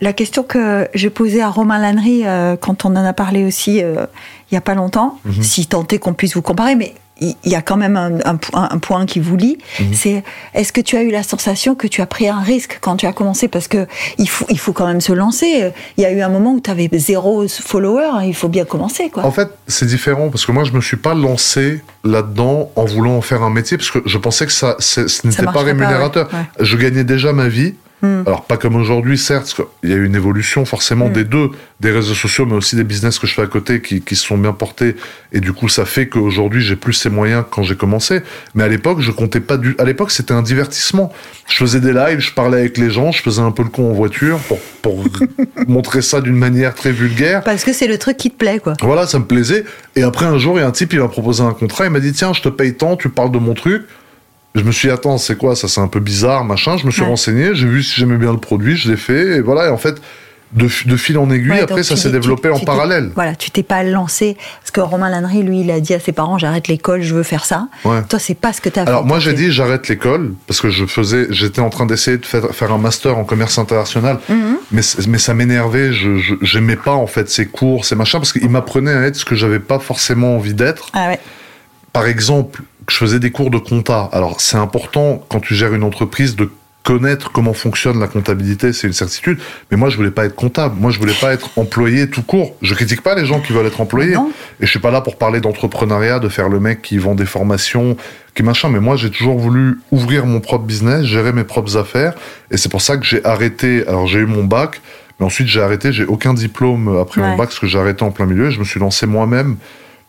la question que je posais à Romain Lannery euh, quand on en a parlé aussi euh, il y a pas longtemps, Mhm. si tant est qu'on puisse vous comparer, mais il y a quand même un, un po- un point qui vous lie, Mhm. c'est est-ce que tu as eu la sensation que tu as pris un risque quand tu as commencé? Parce que il faut, il faut quand même se lancer. Il y a eu un moment où tu avais zéro follower, il faut bien commencer. Quoi. En fait, c'est différent parce que moi, je me suis pas lancé là-dedans en voulant en faire un métier parce que je pensais que ça, ce n'était pas rémunérateur. ouais, ouais. Je gagnais déjà ma vie. Hmm. Alors pas comme aujourd'hui, certes, parce qu'il y a eu une évolution forcément Mm. des deux, des réseaux sociaux, mais aussi des business que je fais à côté qui, qui se sont bien portés. Et du coup, ça fait qu'aujourd'hui, j'ai plus ces moyens que quand j'ai commencé. Mais à l'époque, je comptais pas du. À l'époque, c'était un divertissement. Je faisais des lives, je parlais avec les gens, je faisais un peu le con en voiture pour, pour montrer ça d'une manière très vulgaire. Parce que c'est le truc qui te plaît, quoi. Voilà, ça me plaisait. Et après, un jour, il y a un type, il m'a proposé un contrat. Il m'a dit, tiens, je te paye tant, tu parles de mon truc. Je me suis dit, attends, c'est quoi ça C'est un peu bizarre, machin. Je me suis Ouais. renseigné, j'ai vu si j'aimais bien le produit, je l'ai fait. Et voilà, et en fait, de, fil en aiguille, Ouais, après, ça s'est développé tu- en tu parallèle. Voilà, tu t'es pas lancé. Parce que Romain Lannery, lui, il a dit à ses parents j'arrête l'école, je veux faire ça. Ouais. Toi, c'est pas ce que tu as fait. Alors moi j'ai dit j'arrête l'école parce que je faisais j'étais en train d'essayer de faire, faire un master en commerce international Mhm. mais ça m'énervait je j'aimais pas en fait ces cours ces machins parce qu'ils m'apprenaient à être ce que j'avais pas forcément envie d'être Ah ouais. par exemple, je faisais des cours de compta. Alors, c'est important quand tu gères une entreprise de connaître comment fonctionne la comptabilité, c'est une certitude. Mais moi, je voulais pas être comptable. Moi, je voulais pas être employé tout court. Je critique pas les gens qui veulent être employés. Non. Et je suis pas là pour parler d'entrepreneuriat, de faire le mec qui vend des formations, qui machin. Mais moi, j'ai toujours voulu ouvrir mon propre business, gérer mes propres affaires. Et c'est pour ça que j'ai arrêté. Alors, j'ai eu mon bac. Mais ensuite, j'ai arrêté. J'ai aucun diplôme après Ouais. mon bac parce que j'ai arrêté en plein milieu. Et je me suis lancé moi-même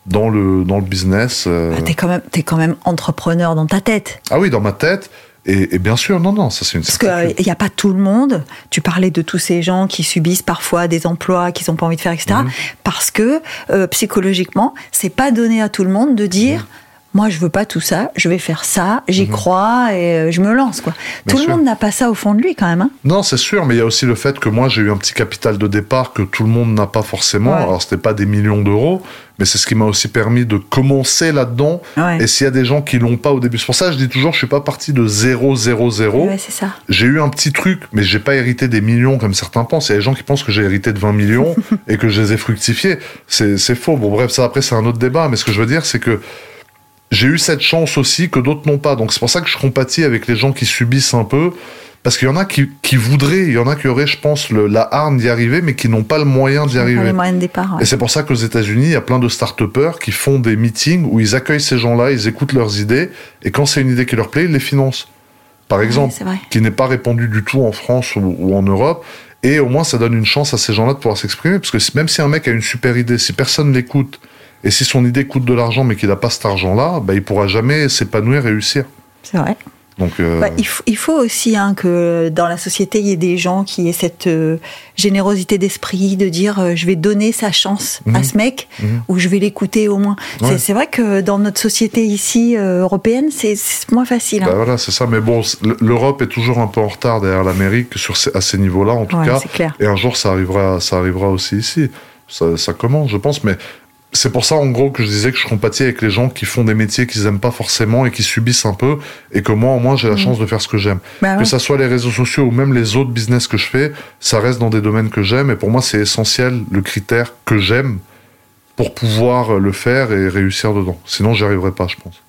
dans le, dans le business. euh, Bah, t'es quand même, t'es quand même entrepreneur dans ta tête. ah oui, dans ma tête. Et, et bien sûr, non, non, ça c'est une Parce qu'il n'y a pas tout le monde. Tu parlais de tous ces gens qui subissent parfois des emplois qu'ils n'ont pas envie de faire, etc. Mhm. Parce que euh, psychologiquement, c'est pas donné à tout le monde de dire. Mhm. Moi, je veux pas tout ça, je vais faire ça, j'y crois et euh, je me lance. quoi. Bien tout sûr. le monde n'a pas ça au fond de lui, quand même. hein. Non, c'est sûr, mais il y a aussi le fait que moi j'ai eu un petit capital de départ que tout le monde n'a pas forcément. Ouais. Alors c'était pas des millions d'euros, mais c'est ce qui m'a aussi permis de commencer là-dedans. Ouais. Et s'il y a des gens qui l'ont pas au début, c'est pour ça que je dis toujours, je suis pas parti de 0, 0, 0. Ouais, c'est ça. J'ai eu un petit truc, mais j'ai pas hérité des millions comme certains pensent. Il y a des gens qui pensent que j'ai hérité de 20 millions et que je les ai fructifiés. C'est faux. Bon, bref, ça après, c'est un autre débat. Mais ce que je veux dire, c'est que j'ai eu cette chance aussi que d'autres n'ont pas. Donc c'est pour ça que je compatis avec les gens qui subissent un peu. Parce qu'il y en a qui, qui voudraient, il y en a qui auraient, je pense, le, la hargne d'y arriver, mais qui n'ont pas le moyen d'y Pas arriver. les moyens de départ. ouais. Et c'est pour ça qu'aux États-Unis, il y a plein de start-upers qui font des meetings où ils accueillent ces gens-là, ils écoutent leurs idées, et quand c'est une idée qui leur plaît, ils les financent. Par exemple, qui n'est pas répandu du tout en France ou, ou en Europe. Et au moins, ça donne une chance à ces gens-là de pouvoir s'exprimer. Parce que même si un mec a une super idée, si personne l'écoute, et si son idée coûte de l'argent, mais qu'il n'a pas cet argent-là, bah, il pourra jamais s'épanouir, réussir. C'est vrai. Donc, euh, Bah, il, faut, il faut aussi hein, que dans la société, il y ait des gens qui aient cette euh, générosité d'esprit de dire euh, je vais donner sa chance à Mhm. ce mec Mhm. ou je vais l'écouter au moins. C'est- Ouais. C'est vrai que dans notre société ici européenne, c'est moins facile. hein. bah voilà, c'est ça. Mais bon, l'Europe est toujours un peu en retard derrière l'Amérique sur ces- à ces niveaux-là, en tout Ouais, cas. Et un jour, ça arrivera, ça arrivera aussi ici. Ça, ça commence, je pense. Mais c'est pour ça, en gros, que je disais que je compatis avec les gens qui font des métiers qu'ils aiment pas forcément et qui subissent un peu. Et que moi, au moins, j'ai la chance de faire ce que j'aime. Bah Que ouais. ça soit les réseaux sociaux ou même les autres business que je fais, ça reste dans des domaines que j'aime. Et pour moi, c'est essentiel, le critère que j'aime pour pouvoir le faire et réussir dedans. Sinon, j'y arriverai pas, je pense.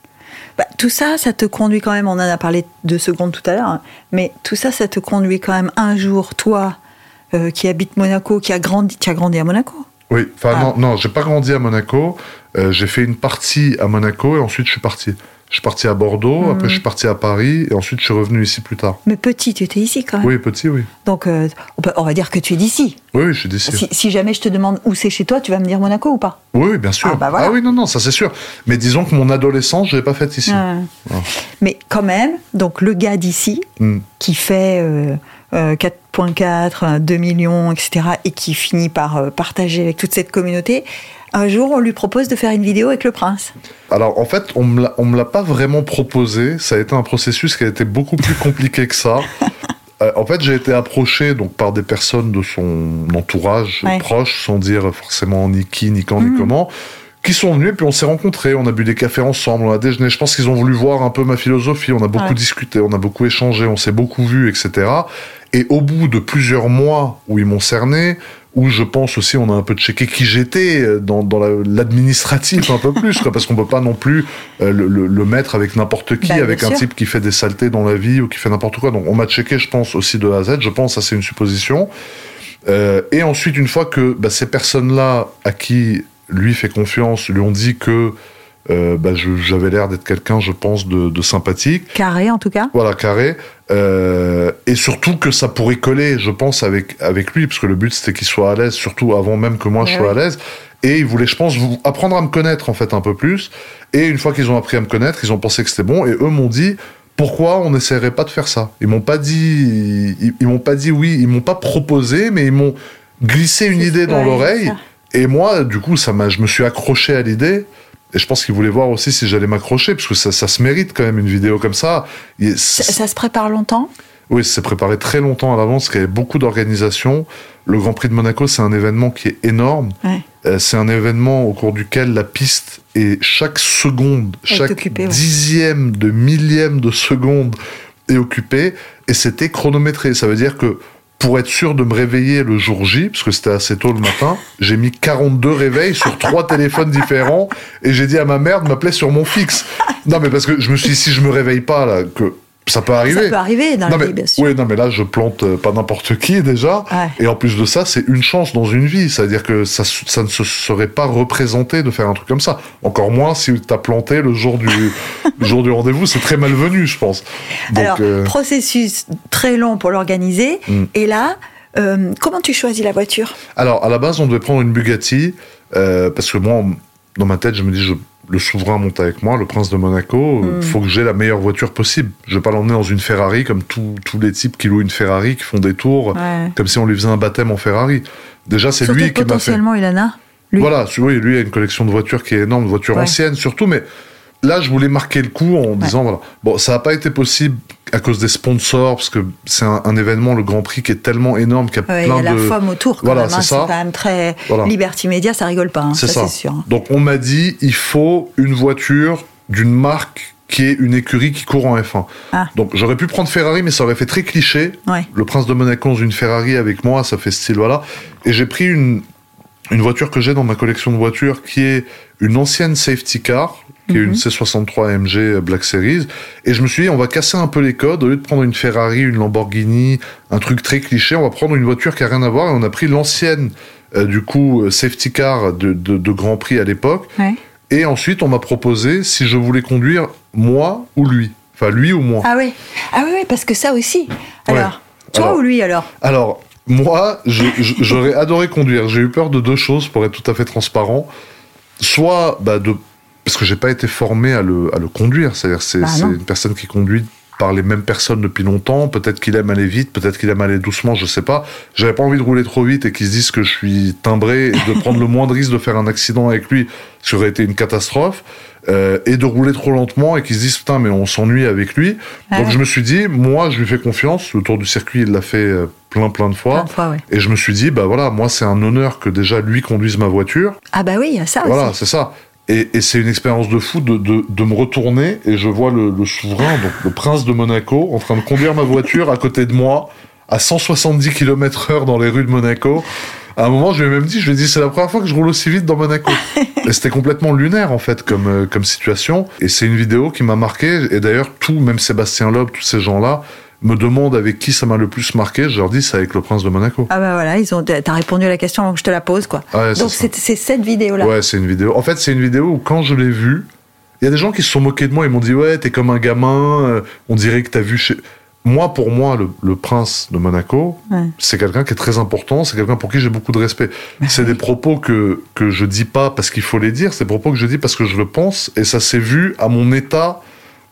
Bah, tout ça, ça te conduit quand même, on en a parlé deux secondes tout à l'heure, hein, mais tout ça, ça te conduit quand même un jour, toi, euh, qui habites Monaco, qui a grandi, qui a grandi à Monaco. Oui, enfin Ah. non, non, j'ai pas grandi à Monaco. Euh, j'ai fait une partie à Monaco et ensuite je suis parti. Je suis parti à Bordeaux, Mhm. après je suis parti à Paris et ensuite je suis revenu ici plus tard. Mais petit, tu étais ici quand même. Oui, petit, oui. Donc, euh, on, va dire que tu es d'ici. Oui, oui, je suis d'ici. Si, si jamais je te demande où c'est chez toi, tu vas me dire Monaco ou pas? Oui, oui, bien sûr. Ah, bah voilà. oui, non, non, ça c'est sûr. Mais disons que mon adolescence, je l'ai pas faite ici. Ouais. Ah. Mais quand même, donc le gars d'ici, Mm. qui fait euh, 4.4, 2 millions, etc., et qui finit par partager avec toute cette communauté, un jour, on lui propose de faire une vidéo avec le prince. Alors, en fait, on me me l'a pas vraiment proposé. Ça a été un processus qui a été beaucoup plus compliqué que ça. Euh, en fait, j'ai été approché donc par des personnes de son entourage proche, sans dire forcément ni qui, ni quand, ni mhm. comment, qui sont venus, puis on s'est rencontrés, on a bu des cafés ensemble, on a déjeuné. Je pense qu'ils ont voulu voir un peu ma philosophie, on a beaucoup discuté, on a beaucoup échangé, on s'est beaucoup vu, etc. Et au bout de plusieurs mois où ils m'ont cerné, où je pense aussi on a un peu checké qui j'étais euh, dans, dans l'administratif un peu plus, quoi, parce qu'on peut pas non plus euh, le, le, mettre avec n'importe qui, bah, avec un type qui fait des saletés dans la vie ou qui fait n'importe quoi. Donc on m'a checké, je pense, aussi de A à Z. Je pense, ça c'est une supposition. Euh, et ensuite, une fois que bah, ces personnes-là, à qui lui fait confiance, lui ont dit que euh, bah, j'avais l'air d'être quelqu'un, je pense, de, de, sympathique. Carré, en tout cas. Voilà, carré. Euh, et surtout que ça pourrait coller, je pense, avec, avec lui, parce que le but, c'était qu'il soit à l'aise, surtout avant même que moi, je sois à l'aise. Et il voulait, je pense, apprendre à me connaître, en fait, un peu plus. Et une fois qu'ils ont appris à me connaître, ils ont pensé que c'était bon. Et eux m'ont dit, pourquoi on n'essaierait pas de faire ça? Ils m'ont pas dit, ils, ils m'ont pas dit oui, ils m'ont pas proposé, mais ils m'ont glissé une idée dans l'oreille. Et moi, du coup, ça m'a, je me suis accroché à l'idée. Et je pense qu'il voulait voir aussi si j'allais m'accrocher, parce que ça, ça, se mérite quand même une vidéo comme ça. Ça, se prépare longtemps? Oui, ça s'est préparé très longtemps à l'avance, il y avait beaucoup d'organisation. Le Grand Prix de Monaco, c'est un événement qui est énorme. Euh, c'est un événement au cours duquel la piste est chaque seconde, chaque dixième de millième de seconde est occupée, et c'était chronométré. Ça veut dire que pour être sûr de me réveiller le jour J, parce que c'était assez tôt le matin, j'ai mis 42 réveils sur trois téléphones différents et j'ai dit à ma mère de m'appeler sur mon fixe. Non, mais parce que je me suis dit, si je me réveille pas, là, que ça peut arriver. Ça peut arriver dans la vie, bien sûr. Oui, non, mais là, je plante euh, pas n'importe qui déjà. Et en plus de ça, c'est une chance dans une vie. C'est-à-dire que ça, ça ne se serait pas représenté de faire un truc comme ça. Encore moins si tu as planté le jour du, jour du rendez-vous. C'est très malvenu, je pense. Alors, euh, processus très long pour l'organiser. Mm. Et là, euh, comment tu choisis la voiture? Alors, à la base, on devait prendre une Bugatti. parce que moi, dans ma tête, je me dis, je le souverain monte avec moi, le prince de Monaco, il hmm. faut que j'ai la meilleure voiture possible. Je vais pas l'emmener dans une Ferrari comme tous les types qui louent une Ferrari, qui font des tours, comme si on lui faisait un baptême en Ferrari. Déjà, c'est lui qui m'a fait. Potentiellement, il en a. Lui. Voilà, oui, lui a une collection de voitures qui est énorme, de voitures anciennes surtout, mais là, je voulais marquer le coup en disant voilà. Bon, ça n'a pas été possible à cause des sponsors, parce que c'est un, événement, le Grand Prix, qui est tellement énorme qu'il y a plein de. Il y a la femme autour, quand voilà, c'est hein, quand même très. Liberty Media, ça rigole pas. Hein, c'est ça. Sûr. Donc, on m'a dit il faut une voiture d'une marque qui est une écurie qui court en F1. Ah. Donc j'aurais pu prendre Ferrari, mais ça aurait fait très cliché. Le Prince de Monaco dans une Ferrari avec moi, ça fait style, voilà. Et j'ai pris une, une voiture que j'ai dans ma collection de voitures qui est une ancienne safety car, qui est une mhm. C63 AMG Black Series. Et je me suis dit, on va casser un peu les codes. Au lieu de prendre une Ferrari, une Lamborghini, un truc très cliché, on va prendre une voiture qui a rien à voir. Et on a pris l'ancienne, euh, du coup, safety car de, de, Grand Prix à l'époque. Et ensuite, on m'a proposé si je voulais conduire moi ou lui. Enfin, lui ou moi. Ah oui, ah oui, parce que ça aussi. Alors, toi ou lui alors? Alors, moi, j'aurais adoré conduire. J'ai eu peur de deux choses, pour être tout à fait transparent. Soit bah, de parce que j'ai pas été formé à le, à le conduire. C'est-à-dire, c'est bah une personne qui conduit par les mêmes personnes depuis longtemps. Peut-être qu'il aime aller vite, peut-être qu'il aime aller doucement, je sais pas. J'avais pas envie de rouler trop vite et qu'ils se disent que je suis timbré et de prendre le moindre risque de faire un accident avec lui, ça aurait été une catastrophe. Euh, et de rouler trop lentement et qu'ils se disent putain mais on s'ennuie avec lui. Donc je me suis dit moi je lui fais confiance. Le tour du circuit il l'a fait euh, plein plein de fois. Et je me suis dit bah voilà moi c'est un honneur que déjà lui conduise ma voiture. Ah bah oui ça. Voilà c'est ça. Et, et c'est une expérience de fou de, de, de, me retourner et je vois le, le, souverain, donc le prince de Monaco, en train de conduire ma voiture à côté de moi à 170 km heure dans les rues de Monaco. À un moment, je lui ai même dit, je lui ai dit, c'est la première fois que je roule aussi vite dans Monaco. et c'était complètement lunaire, en fait, comme, euh, comme situation. Et c'est une vidéo qui m'a marqué. Et d'ailleurs, tout, même Sébastien Loeb, tous ces gens-là, me demandent avec qui ça m'a le plus marqué, je leur dis c'est avec le prince de Monaco. Ah bah voilà, ils ont, t'as répondu à la question avant que je te la pose quoi. Donc c'est cette vidéo-là. Ouais, c'est une vidéo. En fait, c'est une vidéo où quand je l'ai vue, il y a des gens qui se sont moqués de moi, ils m'ont dit ouais, t'es comme un gamin, euh, on dirait que t'as vu chez. Moi, pour moi, le, prince de Monaco, c'est quelqu'un qui est très important, c'est quelqu'un pour qui j'ai beaucoup de respect. C'est des propos que, que je dis pas parce qu'il faut les dire, c'est des propos que je dis parce que je le pense, et ça s'est vu à mon état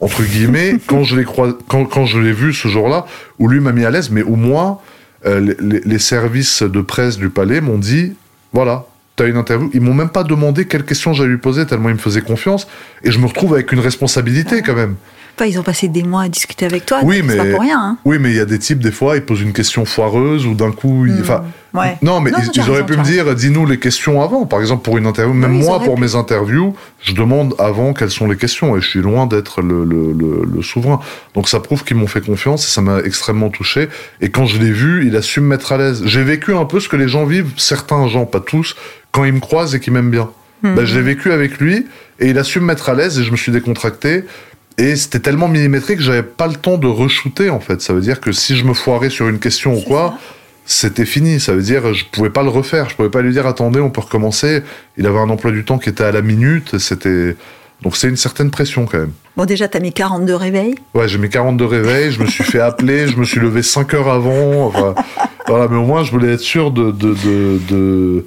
entre guillemets, quand je l'ai quand, quand je l'ai vu ce jour-là, où lui m'a mis à l'aise, mais où moi, euh, les, les services de presse du palais m'ont dit, voilà, t'as une interview. Ils m'ont même pas demandé quelles questions j'allais lui poser, tellement ils me faisaient confiance. Et je me retrouve avec une responsabilité quand même. Enfin, ils ont passé des mois à discuter avec toi. Oui, mais- pas pour rien. Hein. Oui, mais il y a des types, des fois, ils posent une question foireuse ou d'un coup, ils- Hmm, enfin, ouais. non, mais Non, ils, auraient raison, pu me dire, dis-nous les questions avant. Par exemple, pour une interview, même Oui, moi, pour pu. mes interviews, je demande avant quelles sont les questions et je suis loin d'être le, le, le, le souverain. Donc ça prouve qu'ils m'ont fait confiance et ça m'a extrêmement touché. Et quand je l'ai vu, il a su me mettre à l'aise. J'ai vécu un peu ce que les gens vivent, certains gens, pas tous, quand ils me croisent et qu'ils m'aiment bien. Ben, je l'ai vécu avec lui et il a su me mettre à l'aise et je me suis décontracté. Et c'était tellement millimétrique que j'avais pas le temps de re-shooter en fait. Ça veut dire que si je me foirais sur une question ou quoi, c'était fini. Ça veut dire je pouvais pas le refaire. Je pouvais pas lui dire attendez, on peut recommencer. Il avait un emploi du temps qui était à la minute. C'était donc c'est une certaine pression quand même. Bon, déjà, t'as mis 42 réveils. Ouais, j'ai mis 42 réveils, je me suis fait appeler, je me suis levé 5 heures avant. Enfin, voilà, mais au moins je voulais être sûr de de, de, de,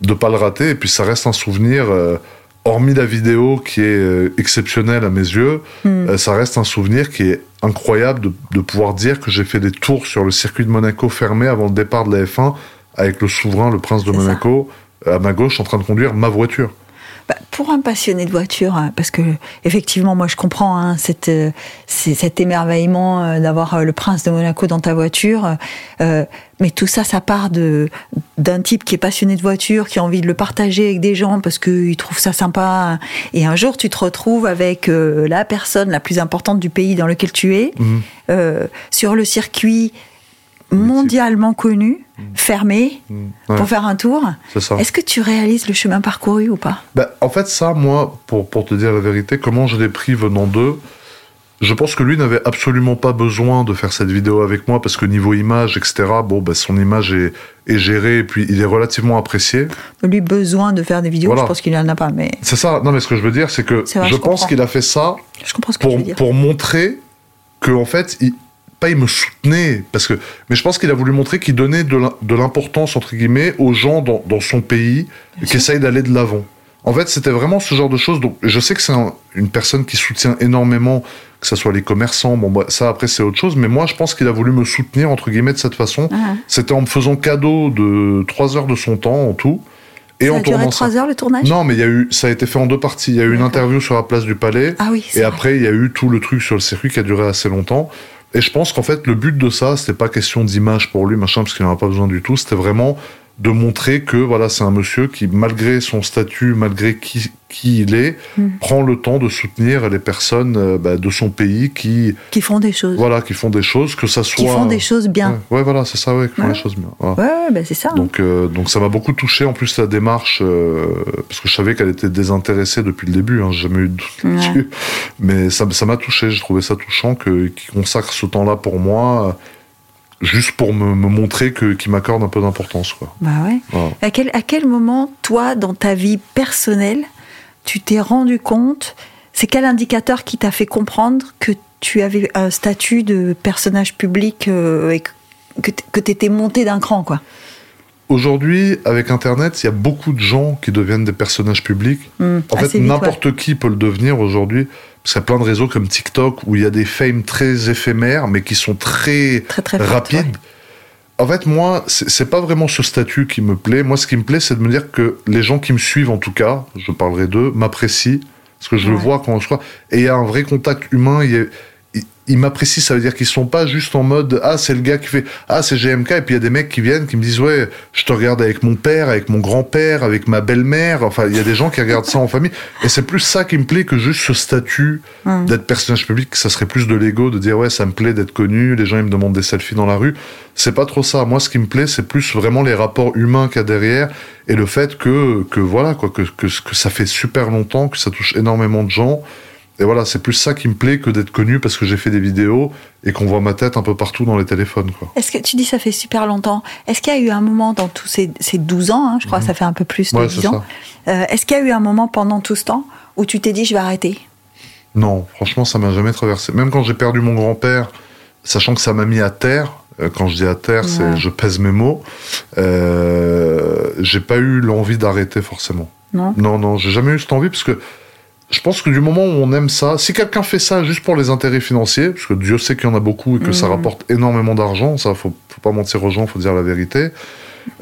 de pas le rater. Et puis ça reste un souvenir, euh, hormis la vidéo qui est euh, exceptionnelle à mes yeux, Hmm. euh, ça reste un souvenir qui est incroyable de, de pouvoir dire que j'ai fait des tours sur le circuit de Monaco fermé avant le départ de la F1 avec le souverain, le prince de ça. Monaco, euh, à ma gauche en train de conduire ma voiture. Bah, pour un passionné de voiture, hein, parce que effectivement, moi je comprends hein, cette, euh, cet émerveillement euh, d'avoir euh, le prince de Monaco dans ta voiture, euh, mais tout ça, ça part de d'un type qui est passionné de voiture, qui a envie de le partager avec des gens parce qu'il trouve ça sympa. Et un jour, tu te retrouves avec euh, la personne la plus importante du pays dans lequel tu es, Mhm. euh, sur le circuit mondialement connu, fermé, Mhm. Ouais, pour faire un tour. Est-ce que tu réalises le chemin parcouru ou pas? Bah, en fait, ça, moi, pour, pour te dire la vérité, comment je l'ai pris venant d'eux, je pense que lui n'avait absolument pas besoin de faire cette vidéo avec moi parce que niveau image, etc., bon, bah, son image est, est gérée et puis il est relativement apprécié. lui besoin de faire des vidéos, Voilà. je pense qu'il en a pas, mais C'est ça. Non, mais ce que je veux dire, c'est que vrai, je je pense qu'il a fait ça je pour, pour montrer que, en fait, il, pas il me soutenait, parce que, mais je pense qu'il a voulu montrer qu'il donnait de l'im- de l'importance, entre guillemets, aux gens dans, dans son pays Bien qui essayent d'aller de l'avant. En fait, c'était vraiment ce genre de choses. Donc, je sais que c'est un- une personne qui soutient énormément, que ce soit les commerçants. Bon, bah, ça, après, c'est autre chose. Mais moi, je pense qu'il a voulu me soutenir, entre guillemets, de cette façon. Ah, C'était en me faisant cadeau de trois heures de son temps en tout. Et ça en a duré trois heures le tournage? Non, mais il y a eu, ça a été fait en deux parties. Il y a eu une interview sur la place du Palais. Ah oui, Et vrai. après, il y a eu tout le truc sur le circuit qui a duré assez longtemps. Et je pense qu'en fait, le but de ça, c'était pas question d'image pour lui, machin, parce qu'il n'en a pas besoin du tout. C'était vraiment de montrer que voilà, c'est un monsieur qui, malgré son statut, malgré qui, qui il est, Mm. prend le temps de soutenir les personnes euh, bah, de son pays qui, Qui font des choses. voilà, qui font des choses, que ça soit. Qui font des choses bien. Ouais, ouais, voilà, c'est ça, ouais, qui font les choses bien. Voilà. Ouais, bah, c'est ça. hein. Donc, euh, donc ça m'a beaucoup touché. En plus, la démarche, euh, parce que je savais qu'elle était désintéressée depuis le début. Hein, j'ai jamais eu de doute là-dessus. Mais ça ça m'a touché. J'ai trouvé ça touchant que qu'il consacre ce temps-là pour moi, juste pour me, me montrer que qu'il m'accorde un peu d'importance, quoi. Bah ouais. Voilà. À quel, à quel moment, toi, dans ta vie personnelle, tu t'es rendu compte, c'est quel indicateur qui t'a fait comprendre que tu avais un statut de personnage public euh, et que, que tu étais monté d'un cran, quoi? Aujourd'hui, avec Internet, il y a beaucoup de gens qui deviennent des personnages publics. Hum, En fait, n'importe qui peut le devenir aujourd'hui. Parce qu'il y a plein de réseaux comme TikTok où il y a des fames très éphémères, mais qui sont très très très forte, rapide. ouais. En fait, moi, c'est pas vraiment ce statut qui me plaît. Moi, ce qui me plaît, c'est de me dire que les gens qui me suivent, en tout cas, je parlerai d'eux, m'apprécient. Parce que je le vois quand je crois. Et il y a un vrai contact humain. il y a- Ils, m'apprécient, ça veut dire qu'ils sont pas juste en mode Ah, c'est le gars qui fait Ah, c'est GMK. Et puis il y a des mecs qui viennent, qui me disent Ouais, je te regarde avec mon père, avec mon grand-père, avec ma belle-mère. Enfin, il y a des gens qui regardent ça en famille. Et c'est plus ça qui me plaît que juste ce statut Hum. d'être personnage public, ça serait plus de l'ego, de dire ouais, ça me plaît d'être connu, les gens ils me demandent des selfies dans la rue. C'est pas trop ça. Moi, ce qui me plaît, c'est plus vraiment les rapports humains qu'il y a derrière et le fait que, que voilà, quoi, que, que, que ça fait super longtemps, que ça touche énormément de gens. Et voilà, c'est plus ça qui me plaît que d'être connu parce que j'ai fait des vidéos et qu'on voit ma tête un peu partout dans les téléphones. Est-ce que tu dis ça fait super longtemps Est-ce qu'il y a eu un moment dans tous ces, ces 12 ans, hein, je crois que ça fait un peu plus de Mhm. Ouais, 10 c'est ans, euh, est-ce qu'il y a eu un moment pendant tout ce temps où tu t'es dit je vais arrêter? Non, franchement, ça m'a jamais traversé. Même quand j'ai perdu mon grand-père, sachant que ça m'a mis à terre, euh, quand je dis à terre, c'est je pèse mes mots, euh, j'ai pas eu l'envie d'arrêter forcément. Non? Non, non, j'ai jamais eu cette envie parce que je pense que du moment où on aime ça, si quelqu'un fait ça juste pour les intérêts financiers, parce que Dieu sait qu'il y en a beaucoup et que ça Mhm. rapporte énormément d'argent, ça faut, faut pas mentir aux gens, faut dire la vérité.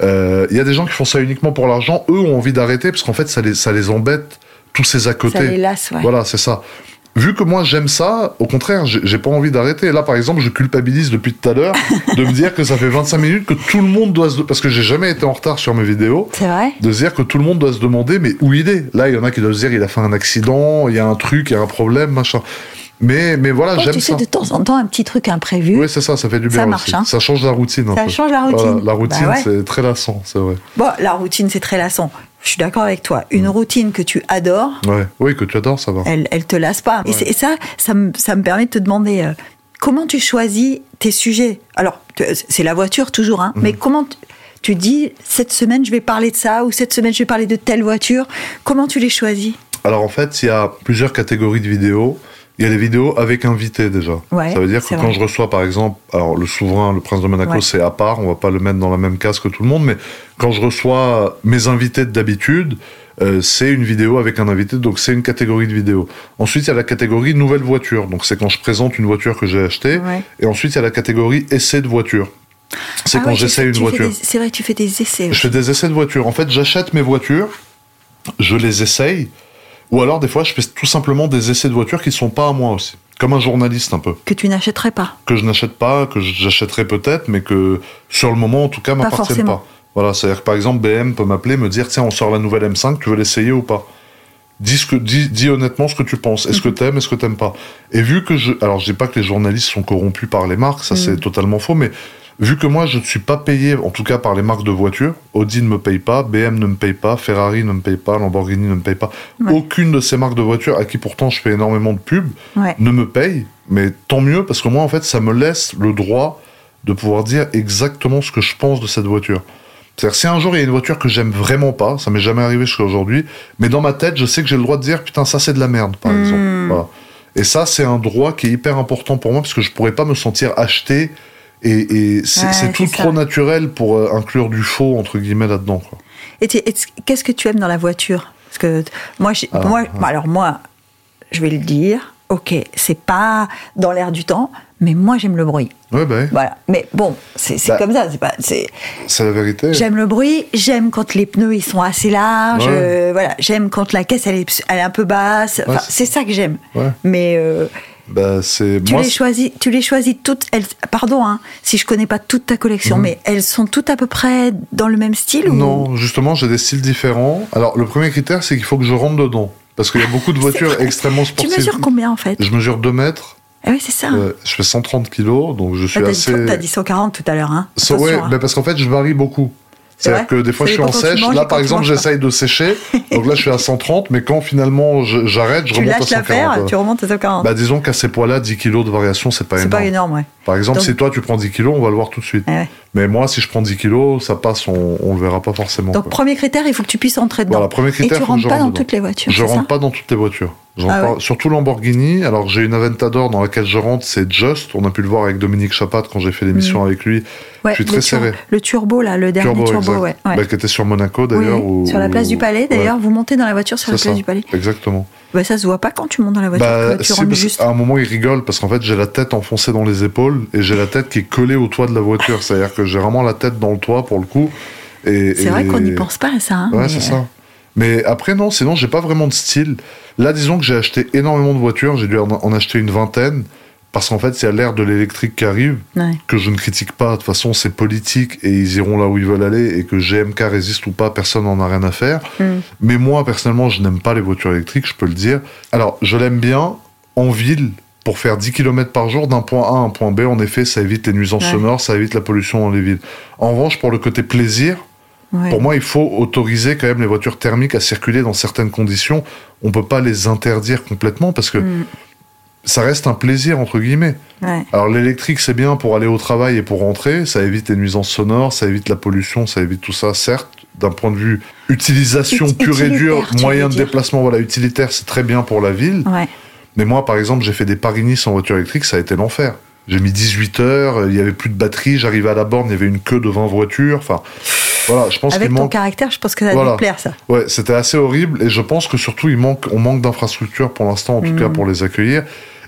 Euh, Il y a des gens qui font ça uniquement pour l'argent, eux ont envie d'arrêter parce qu'en fait ça les, ça les embête tous ces à côté. Ça les lasse, ouais. Voilà, c'est ça. Vu que moi j'aime ça, au contraire, j'ai pas envie d'arrêter. Là, par exemple, je culpabilise depuis tout à l'heure de me dire que ça fait 25 minutes que tout le monde doit se... Parce que j'ai jamais été en retard sur mes vidéos C'est vrai de se dire que tout le monde doit se demander mais où il est? Là, il y en a qui doivent se dire il a fait un accident, il y a un truc, il y a un problème, machin. Mais, mais voilà, Oh, j'aime Tu sais, ça. de temps en temps, un petit truc imprévu. Oui, c'est ça, ça fait du Ça bien marche, aussi. hein. Ça change la routine un Ça peu. change la routine. Voilà, la routine, Bah ouais. c'est très lassant, c'est vrai. Bon, la routine, c'est très lassant. Je suis d'accord avec toi. Une Mm. routine que tu adores, Ouais. Oui, que tu adores, ça va. elle, elle te lasse pas. Et, Ouais. c'est- et ça, ça me, ça me permet de te demander euh, comment tu choisis tes sujets? Alors, c'est la voiture toujours, hein, Mm. mais comment tu dis cette semaine je vais parler de ça ou cette semaine je vais parler de telle voiture. Comment tu les choisis? Alors en fait, il y a plusieurs catégories de vidéos. Il y a les vidéos avec invité déjà. Ouais, ça veut dire que quand je reçois par exemple, alors le souverain, le prince de Monaco, Ouais. c'est à part, on va pas le mettre dans la même case que tout le monde, mais quand je reçois mes invités d'habitude, euh, c'est une vidéo avec un invité, donc c'est une catégorie de vidéo. Ensuite, il y a la catégorie nouvelle voiture, donc c'est quand je présente une voiture que j'ai achetée. Ouais. Et ensuite, il y a la catégorie essai de voiture. C'est Ah quand j'essaie une voiture. des- C'est vrai, tu fais des essais. Je fais des essais de voitures. En fait, j'achète mes voitures, je les essaye, ou alors des fois, je fais tout simplement des essais de voitures qui sont pas à moi aussi. Comme un journaliste un peu. Que tu n'achèterais pas. Que je n'achète pas, que j'achèterai peut-être, mais que sur le moment, en tout cas, m'appartiennent pas. Voilà, c'est-à-dire que par exemple, BM peut m'appeler, me dire tiens, on sort la nouvelle M5, tu veux l'essayer ou pas? Dis, ce que, dis, dis honnêtement ce que tu penses. Est-ce que Mhm. t'aimes, est-ce que t'aimes pas? Et vu que je. Alors, je dis pas que les journalistes sont corrompus par les marques, ça c'est Mhm. totalement faux, mais vu que moi je ne suis pas payé, en tout cas par les marques de voitures, Audi ne me paye pas, BM ne me paye pas, Ferrari ne me paye pas, Lamborghini ne me paye pas, Ouais. aucune de ces marques de voitures, à qui pourtant je fais énormément de pubs, Ouais. ne me paye, mais tant mieux, parce que moi, en fait, ça me laisse le droit de pouvoir dire exactement ce que je pense de cette voiture. C'est-à-dire, si un jour il y a une voiture que j'aime vraiment pas, ça m'est jamais arrivé jusqu'à aujourd'hui, mais dans ma tête, je sais que j'ai le droit de dire, putain, ça c'est de la merde, par Mm. exemple. Voilà. Et ça, c'est un droit qui est hyper important pour moi, parce que je pourrais pas me sentir acheté, et, et c'est Ouais, tout ça. trop naturel pour euh, inclure du faux, entre guillemets, là-dedans. Et, qu'est-ce que tu aimes dans la voiture? Parce que moi, Ah, moi, ah. alors moi, je vais le dire. Ok, c'est pas dans l'air du temps, mais moi j'aime le bruit. Ouais, bah, ouais, Voilà. Mais bon, c'est Bah. comme ça. C'est pas. C'est. la vérité. J'aime le bruit. J'aime quand les pneus ils sont assez larges. Ouais. euh, voilà. J'aime quand la caisse elle est, elle est un peu basse. Ouais, c'est ça que j'aime. Ouais. Mais euh, Bah, c'est tu moi, les choisis. Tu les choisis toutes. Elles, pardon, hein, si je connais pas toute ta collection, Mhm. mais elles sont toutes à peu près dans le même style ou Non, justement, j'ai des styles différents. Alors, le premier critère, c'est qu'il faut que je rentre dedans. Parce qu'il y a beaucoup de voitures extrêmement Tu sportives. mesures combien en fait Je mesure 2 mètres, Ah oui, c'est ça. euh, je fais 130 kilos, donc je suis Ah, T'as assez... t'as dit 140 tout à l'heure, hein. So- ouais, hein. bah parce qu'en fait, je varie beaucoup. C'est C'est-à-dire que des fois, je suis en tu sèche. Là, par tu exemple, j'essaye de sécher. donc là, je suis à 130, mais quand finalement j'arrête, je tu remonte à lâches 140. l'affaire, ouais. tu remontes à 140. Bah, disons qu'à ces poids-là, 10 kilos de variation, c'est pas c'est énorme. pas énorme, ouais. Par exemple, Donc- si toi, tu prends 10 kilos, on va le voir tout de suite. Ouais. Mais moi, si je prends 10 kilos, ça passe, on, on le verra pas forcément. Donc, quoi. premier critère, il faut que tu puisses entrer dedans. Voilà, premier Et critère, tu que rentres pas dans dedans. toutes les voitures, Je rentre pas dans toutes les voitures. Ah ouais. Surtout Lamborghini. Alors j'ai une Aventador dans laquelle je rentre, c'est Just. On a pu le voir avec Dominique Chapat quand j'ai fait l'émission avec lui. Ouais, je suis très serré. le turbo, là, le dernier turbo, exact. ouais. Bah, qui était sur Monaco Oui, d'ailleurs. ou- sur la place du Palais, d'ailleurs. Vous montez dans la voiture sur la place ça. du Palais. Exactement. Bah, ça se voit pas quand tu montes dans la voiture. Bah, tu rentres juste. qu'à un moment, il rigole parce qu'en fait, j'ai la tête enfoncée dans les épaules et j'ai la tête qui est collée au toit de la voiture. C'est-à-dire que j'ai vraiment la tête dans le toit pour le coup. Et, C'est vrai qu'on n'y pense pas à ça. hein, Ouais, mais, c'est ça. Mais après, non, sinon, j'ai pas vraiment de style. Là, disons que j'ai acheté énormément de voitures. J'ai dû en acheter une vingtaine. Parce qu'en fait, il y a l'ère de l'électrique qui arrive, ouais. que je ne critique pas. De toute façon, c'est politique et ils iront là où ils veulent aller. Et que GMK résiste ou pas, personne n'en a rien à faire. Mm. Mais moi, personnellement, je n'aime pas les voitures électriques, je peux le dire. Alors, je l'aime bien en ville pour faire 10 km par jour d'un point A à un point B. En effet, ça évite les nuisances Ouais. sonores, ça évite la pollution dans les villes. En revanche, pour le côté plaisir, Ouais. pour moi, il faut autoriser quand même les voitures thermiques à circuler dans certaines conditions. On peut pas les interdire complètement parce que Mm. Ça reste un plaisir, entre guillemets. Ouais. Alors l'électrique, c'est bien pour aller au travail et pour rentrer, ça évite les nuisances sonores, ça évite la pollution, ça évite tout ça, certes, d'un point de vue utilisation Ut- pure et dure, moyen de déplacement, voilà, utilitaire, c'est très bien pour la ville. Ouais. Mais moi, par exemple, j'ai fait des Paris-Nice en voiture électrique, ça a été l'enfer. J'ai mis 18 heures, il y avait plus de batterie, j'arrivais à la borne, il y avait une queue de 20 voitures, enfin... voilà, je pense Avec ton manque. caractère, je pense que ça va Voilà. te plaire, ça. Ouais, c'était assez horrible et je pense que surtout il manque, on manque d'infrastructures pour l'instant, en tout Mhm. cas pour les accueillir.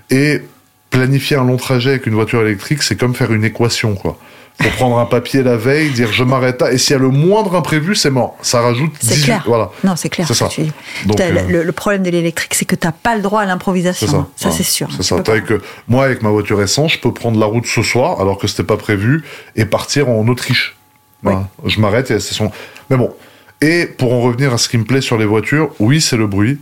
Et planifier un long trajet avec une voiture électrique, c'est comme faire une équation, quoi. Faut prendre un papier la veille, dire je m'arrête là, et s'il y a le moindre imprévu, c'est mort. Ça rajoute C'est 18, clair. voilà. Non, c'est clair. C'est ça. tu. Donc, euh, le, le problème de l'électrique, c'est que tu n'as pas le droit à l'improvisation. C'est ça. C'est sûr. C'est ça. pas. que moi, avec ma voiture essence, je peux prendre la route ce soir, alors que c'était pas prévu, et partir en Autriche. Voilà. Je m'arrête et la station. Mais bon. Et pour en revenir à ce qui me plaît sur les voitures, oui, c'est le bruit.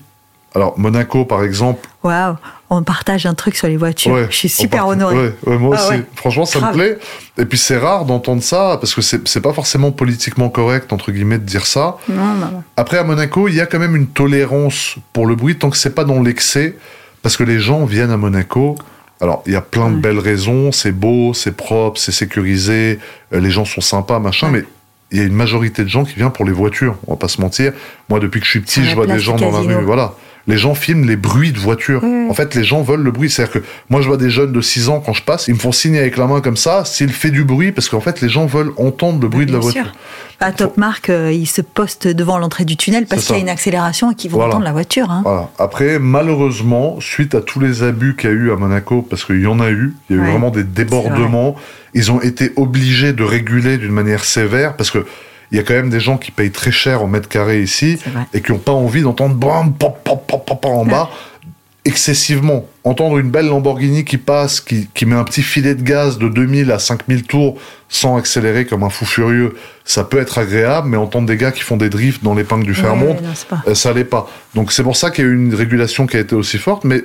Alors, Monaco, par exemple, Waouh, on partage un truc sur les voitures. Ouais, je suis super part- honoré. ouais, ouais, moi Ah aussi. Franchement, ça Grave. me plaît. Et puis c'est rare d'entendre ça parce que c'est c'est pas forcément politiquement correct entre guillemets de dire ça. Non, non, non. Après à Monaco, il y a quand même une tolérance pour le bruit tant que c'est pas dans l'excès parce que les gens viennent à Monaco. Alors, il y a plein de belles raisons, c'est beau, c'est propre, c'est sécurisé, euh, les gens sont sympas, machin, mais il y a une majorité de gens qui viennent pour les voitures, on va pas se mentir. Moi, depuis que je suis petit, je vois des gens dans la rue, voilà. Les gens filment les bruits de. Ouais, ouais. En fait, les gens veulent le bruit. C'est-à-dire que moi, je vois des jeunes de 6 ans quand je passe, ils me font signer avec la main comme ça, s'il fait du bruit, parce qu'en fait, les gens veulent entendre le bruit de la voiture. sûr. À Top Mark, euh, ils se postent devant l'entrée du tunnel parce qu'il y a une accélération et qu'ils vont Voilà. entendre la voiture. hein. Voilà. Après, malheureusement, suite à tous les abus qu'il y a eu à Monaco, parce qu'il y en a eu, il y a eu Ouais, vraiment des débordements, ils ont été obligés de réguler d'une manière sévère, parce que il y a quand même des gens qui payent très cher en mètre carré ici, et qui n'ont pas envie d'entendre bam, pop, pop, pop, pop, en bas, excessivement. Entendre une belle Lamborghini qui passe, qui, qui met un petit filet de gaz de 2000 à 5000 tours sans accélérer comme un fou furieux, ça peut être agréable, mais entendre des gars qui font des drifts dans l'épingle du Ouais, c'est pas. euh, ça l'est pas. Donc c'est pour ça qu'il y a eu une régulation qui a été aussi forte, mais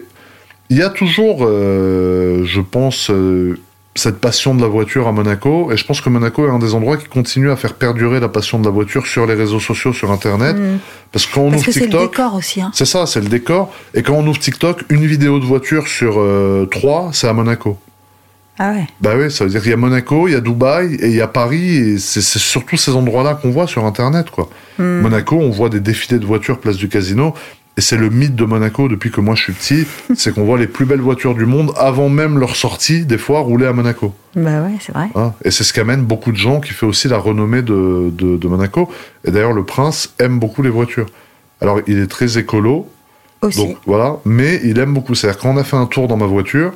il y a toujours, euh, je pense, euh, cette passion de la voiture à Monaco, et je pense que Monaco est un des endroits qui continue à faire perdurer la passion de la voiture sur les réseaux sociaux, sur Internet, Mm. parce que quand on Parce ouvre que c'est le TikTok, décor aussi. hein. c'est ça, c'est le décor, et quand on ouvre TikTok, une vidéo de voiture sur euh, trois, c'est à Monaco. Ah ouais. Bah oui, ça veut dire qu'il y a Monaco, il y a Dubaï et il y a Paris, et c'est c'est surtout ces endroits-là qu'on voit sur Internet, quoi. Mm. Monaco, on voit des défilés de voitures place du casino. Et c'est le mythe de Monaco depuis que moi je suis petit, c'est qu'on voit les plus belles voitures du monde avant même leur sortie, des fois rouler à Monaco. Bah ouais, c'est vrai. Hein. Et c'est ce qu'amène beaucoup de gens, qui fait aussi la renommée de, de, de Monaco. Et d'ailleurs, le prince aime beaucoup les voitures. Alors, il est très écolo, Aussi. donc voilà, mais il aime beaucoup. C'est-à-dire, quand on a fait un tour dans ma voiture,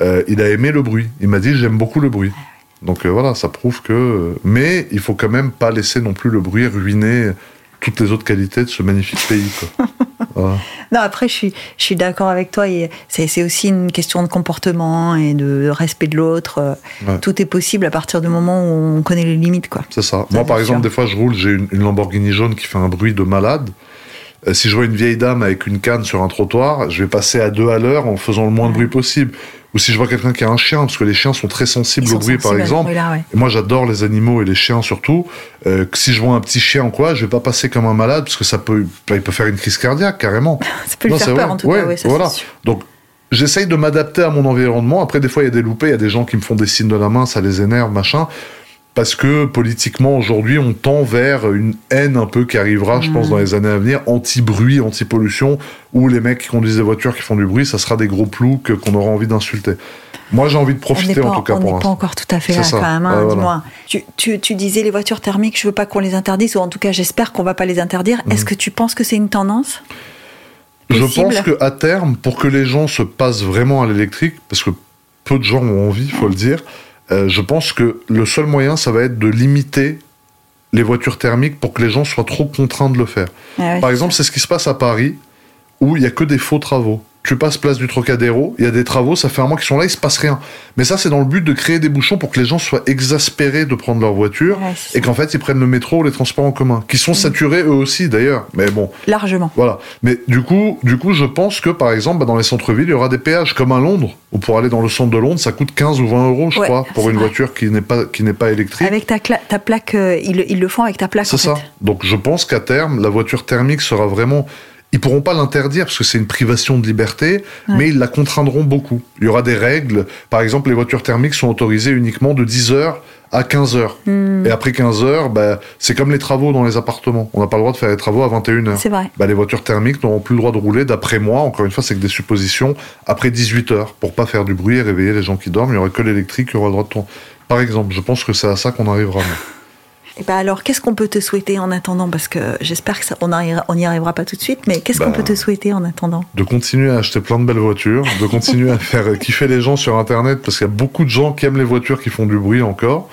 euh, il a aimé le bruit. Il m'a dit, j'aime beaucoup le bruit. Donc euh, voilà, ça prouve que. Mais il faut quand même pas laisser non plus le bruit ruiner toutes les autres qualités de ce magnifique pays. Quoi. Non, après, je suis, je suis d'accord avec toi. et C'est aussi une question de comportement et de respect de l'autre. Euh, Ouais. Tout est possible à partir du moment où on connaît les limites, quoi. C'est ça. Ça, Moi, par exemple, sûr. des fois, je roule, j'ai une, une Lamborghini jaune qui fait un bruit de malade. Euh, si je vois une vieille dame avec une canne sur un trottoir, je vais passer à deux à l'heure en faisant le moins de bruit possible. Ou si je vois quelqu'un qui a un chien, parce que les chiens sont très sensibles au bruit, par exemple. bruit-là, ouais. Et moi, j'adore les animaux et les chiens surtout. Euh, si je vois un petit chien ou quoi, je vais pas passer comme un malade parce que ça peut, il peut faire une crise cardiaque carrément. Ça peut lui Non, faire c'est peur, vrai. en tout Ouais, cas. Ouais, ça, voilà. Donc, j'essaye de m'adapter à mon environnement. Après, des fois, il y a des loupés, il y a des gens qui me font des signes de la main, ça les énerve, machin. Parce que politiquement, aujourd'hui, on tend vers une haine un peu qui arrivera, je pense, dans les années à venir, anti-bruit, anti-pollution, où les mecs qui conduisent des voitures qui font du bruit, ça sera des gros ploucs que- qu'on aura envie d'insulter. Moi, j'ai envie de profiter, pas, en tout cas, on pour n'est pas encore tout à fait là, ça. quand même. hein, voilà. Dis-moi, tu, tu- tu disais les voitures thermiques, je veux pas qu'on les interdise, ou en tout cas, j'espère qu'on va pas les interdire. Mhm. Est-ce que tu penses que c'est une tendance? Je pense qu'à terme, pour que les gens se passent vraiment à l'électrique, parce que peu de gens ont envie, faut le dire, euh, je pense que le seul moyen, ça va être de limiter les voitures thermiques pour que les gens soient trop contraints de le faire. Ah Par exemple, c'est ce qui se passe à Paris, où il y a que des faux travaux. Tu passes place du Trocadéro, il y a des travaux, ça fait un mois qu'ils sont là, il se passe rien. Mais ça, c'est dans le but de créer des bouchons pour que les gens soient exaspérés de prendre leur voiture Ouais, et qu'en fait, ils prennent le métro ou les transports en commun, qui sont saturés eux aussi d'ailleurs. Mais bon, Largement. voilà. Mais du coup, du coup, je pense que par exemple, bah, dans les centres-villes, il y aura des péages comme à Londres, où pour aller dans le centre de Londres, ça coûte 15 ou 20 euros, je Ouais, crois, pour une vrai. voiture qui n'est pas, qui n'est pas électrique. Avec ta, ta plaque, euh, ils, le- ils le font avec ta plaque. C'est ça. fait. Donc je pense qu'à terme, la voiture thermique sera vraiment. Ils pourront pas l'interdire parce que c'est une privation de liberté, mais ils la contraindront beaucoup. Il y aura des règles. Par exemple, les voitures thermiques sont autorisées uniquement de 10 heures à 15 heures. Hmm, Et après 15 heures, bah, c'est comme les travaux dans les appartements. On n'a pas le droit de faire les travaux à 21 heures. C'est vrai. Bah, les voitures thermiques n'auront plus le droit de rouler, d'après moi, encore une fois, c'est que des suppositions, après 18 heures, pour pas faire du bruit et réveiller les gens qui dorment. Il y aura que l'électrique qui aura le droit de tourner. Par exemple, je pense que c'est à ça qu'on arrivera. Et ben alors, qu'est-ce qu'on peut te souhaiter en attendant? Parce que j'espère que ça, on n'y arrivera pas tout de suite, mais qu'est-ce qu'on Bah. peut te souhaiter en attendant? De continuer à acheter plein de belles voitures, de continuer à faire kiffer les gens sur Internet, parce qu'il y a beaucoup de gens qui aiment les voitures qui font du bruit encore,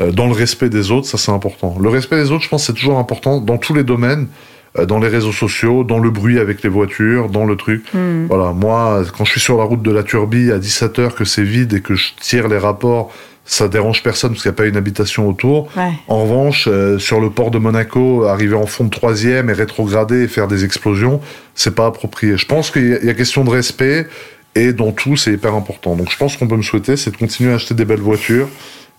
euh, dans le respect des autres, ça c'est important. Le respect des autres, je pense, c'est toujours important dans tous les domaines, dans les réseaux sociaux, dans le bruit avec les voitures, dans le truc. Hmm. Voilà, moi, quand je suis sur la route de la Turbie à 17h, que c'est vide et que je tire les rapports, ça dérange personne parce qu'il n'y a pas une habitation autour. Ouais. En revanche, euh, sur le port de Monaco, arriver en fond de troisième et rétrograder et faire des explosions, c'est pas approprié. Je pense qu'il y, y a question de respect et dans tout, c'est hyper important. Donc je pense qu'on peut me souhaiter, c'est de continuer à acheter des belles voitures,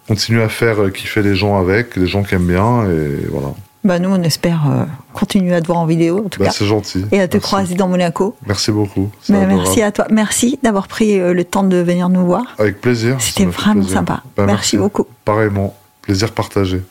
continuer à faire euh, kiffer les gens avec, les gens qui aiment bien et voilà. Bah nous, on espère euh, continuer à te voir en vidéo, en tout Bah, cas, c'est gentil. et à te Merci. croiser dans Monaco. Merci beaucoup. Adorable. merci à toi. Merci d'avoir pris euh, le temps de venir nous voir. Avec plaisir. C'était vraiment plaisir. sympa. Bah, merci beaucoup. Pareillement. Plaisir partagé.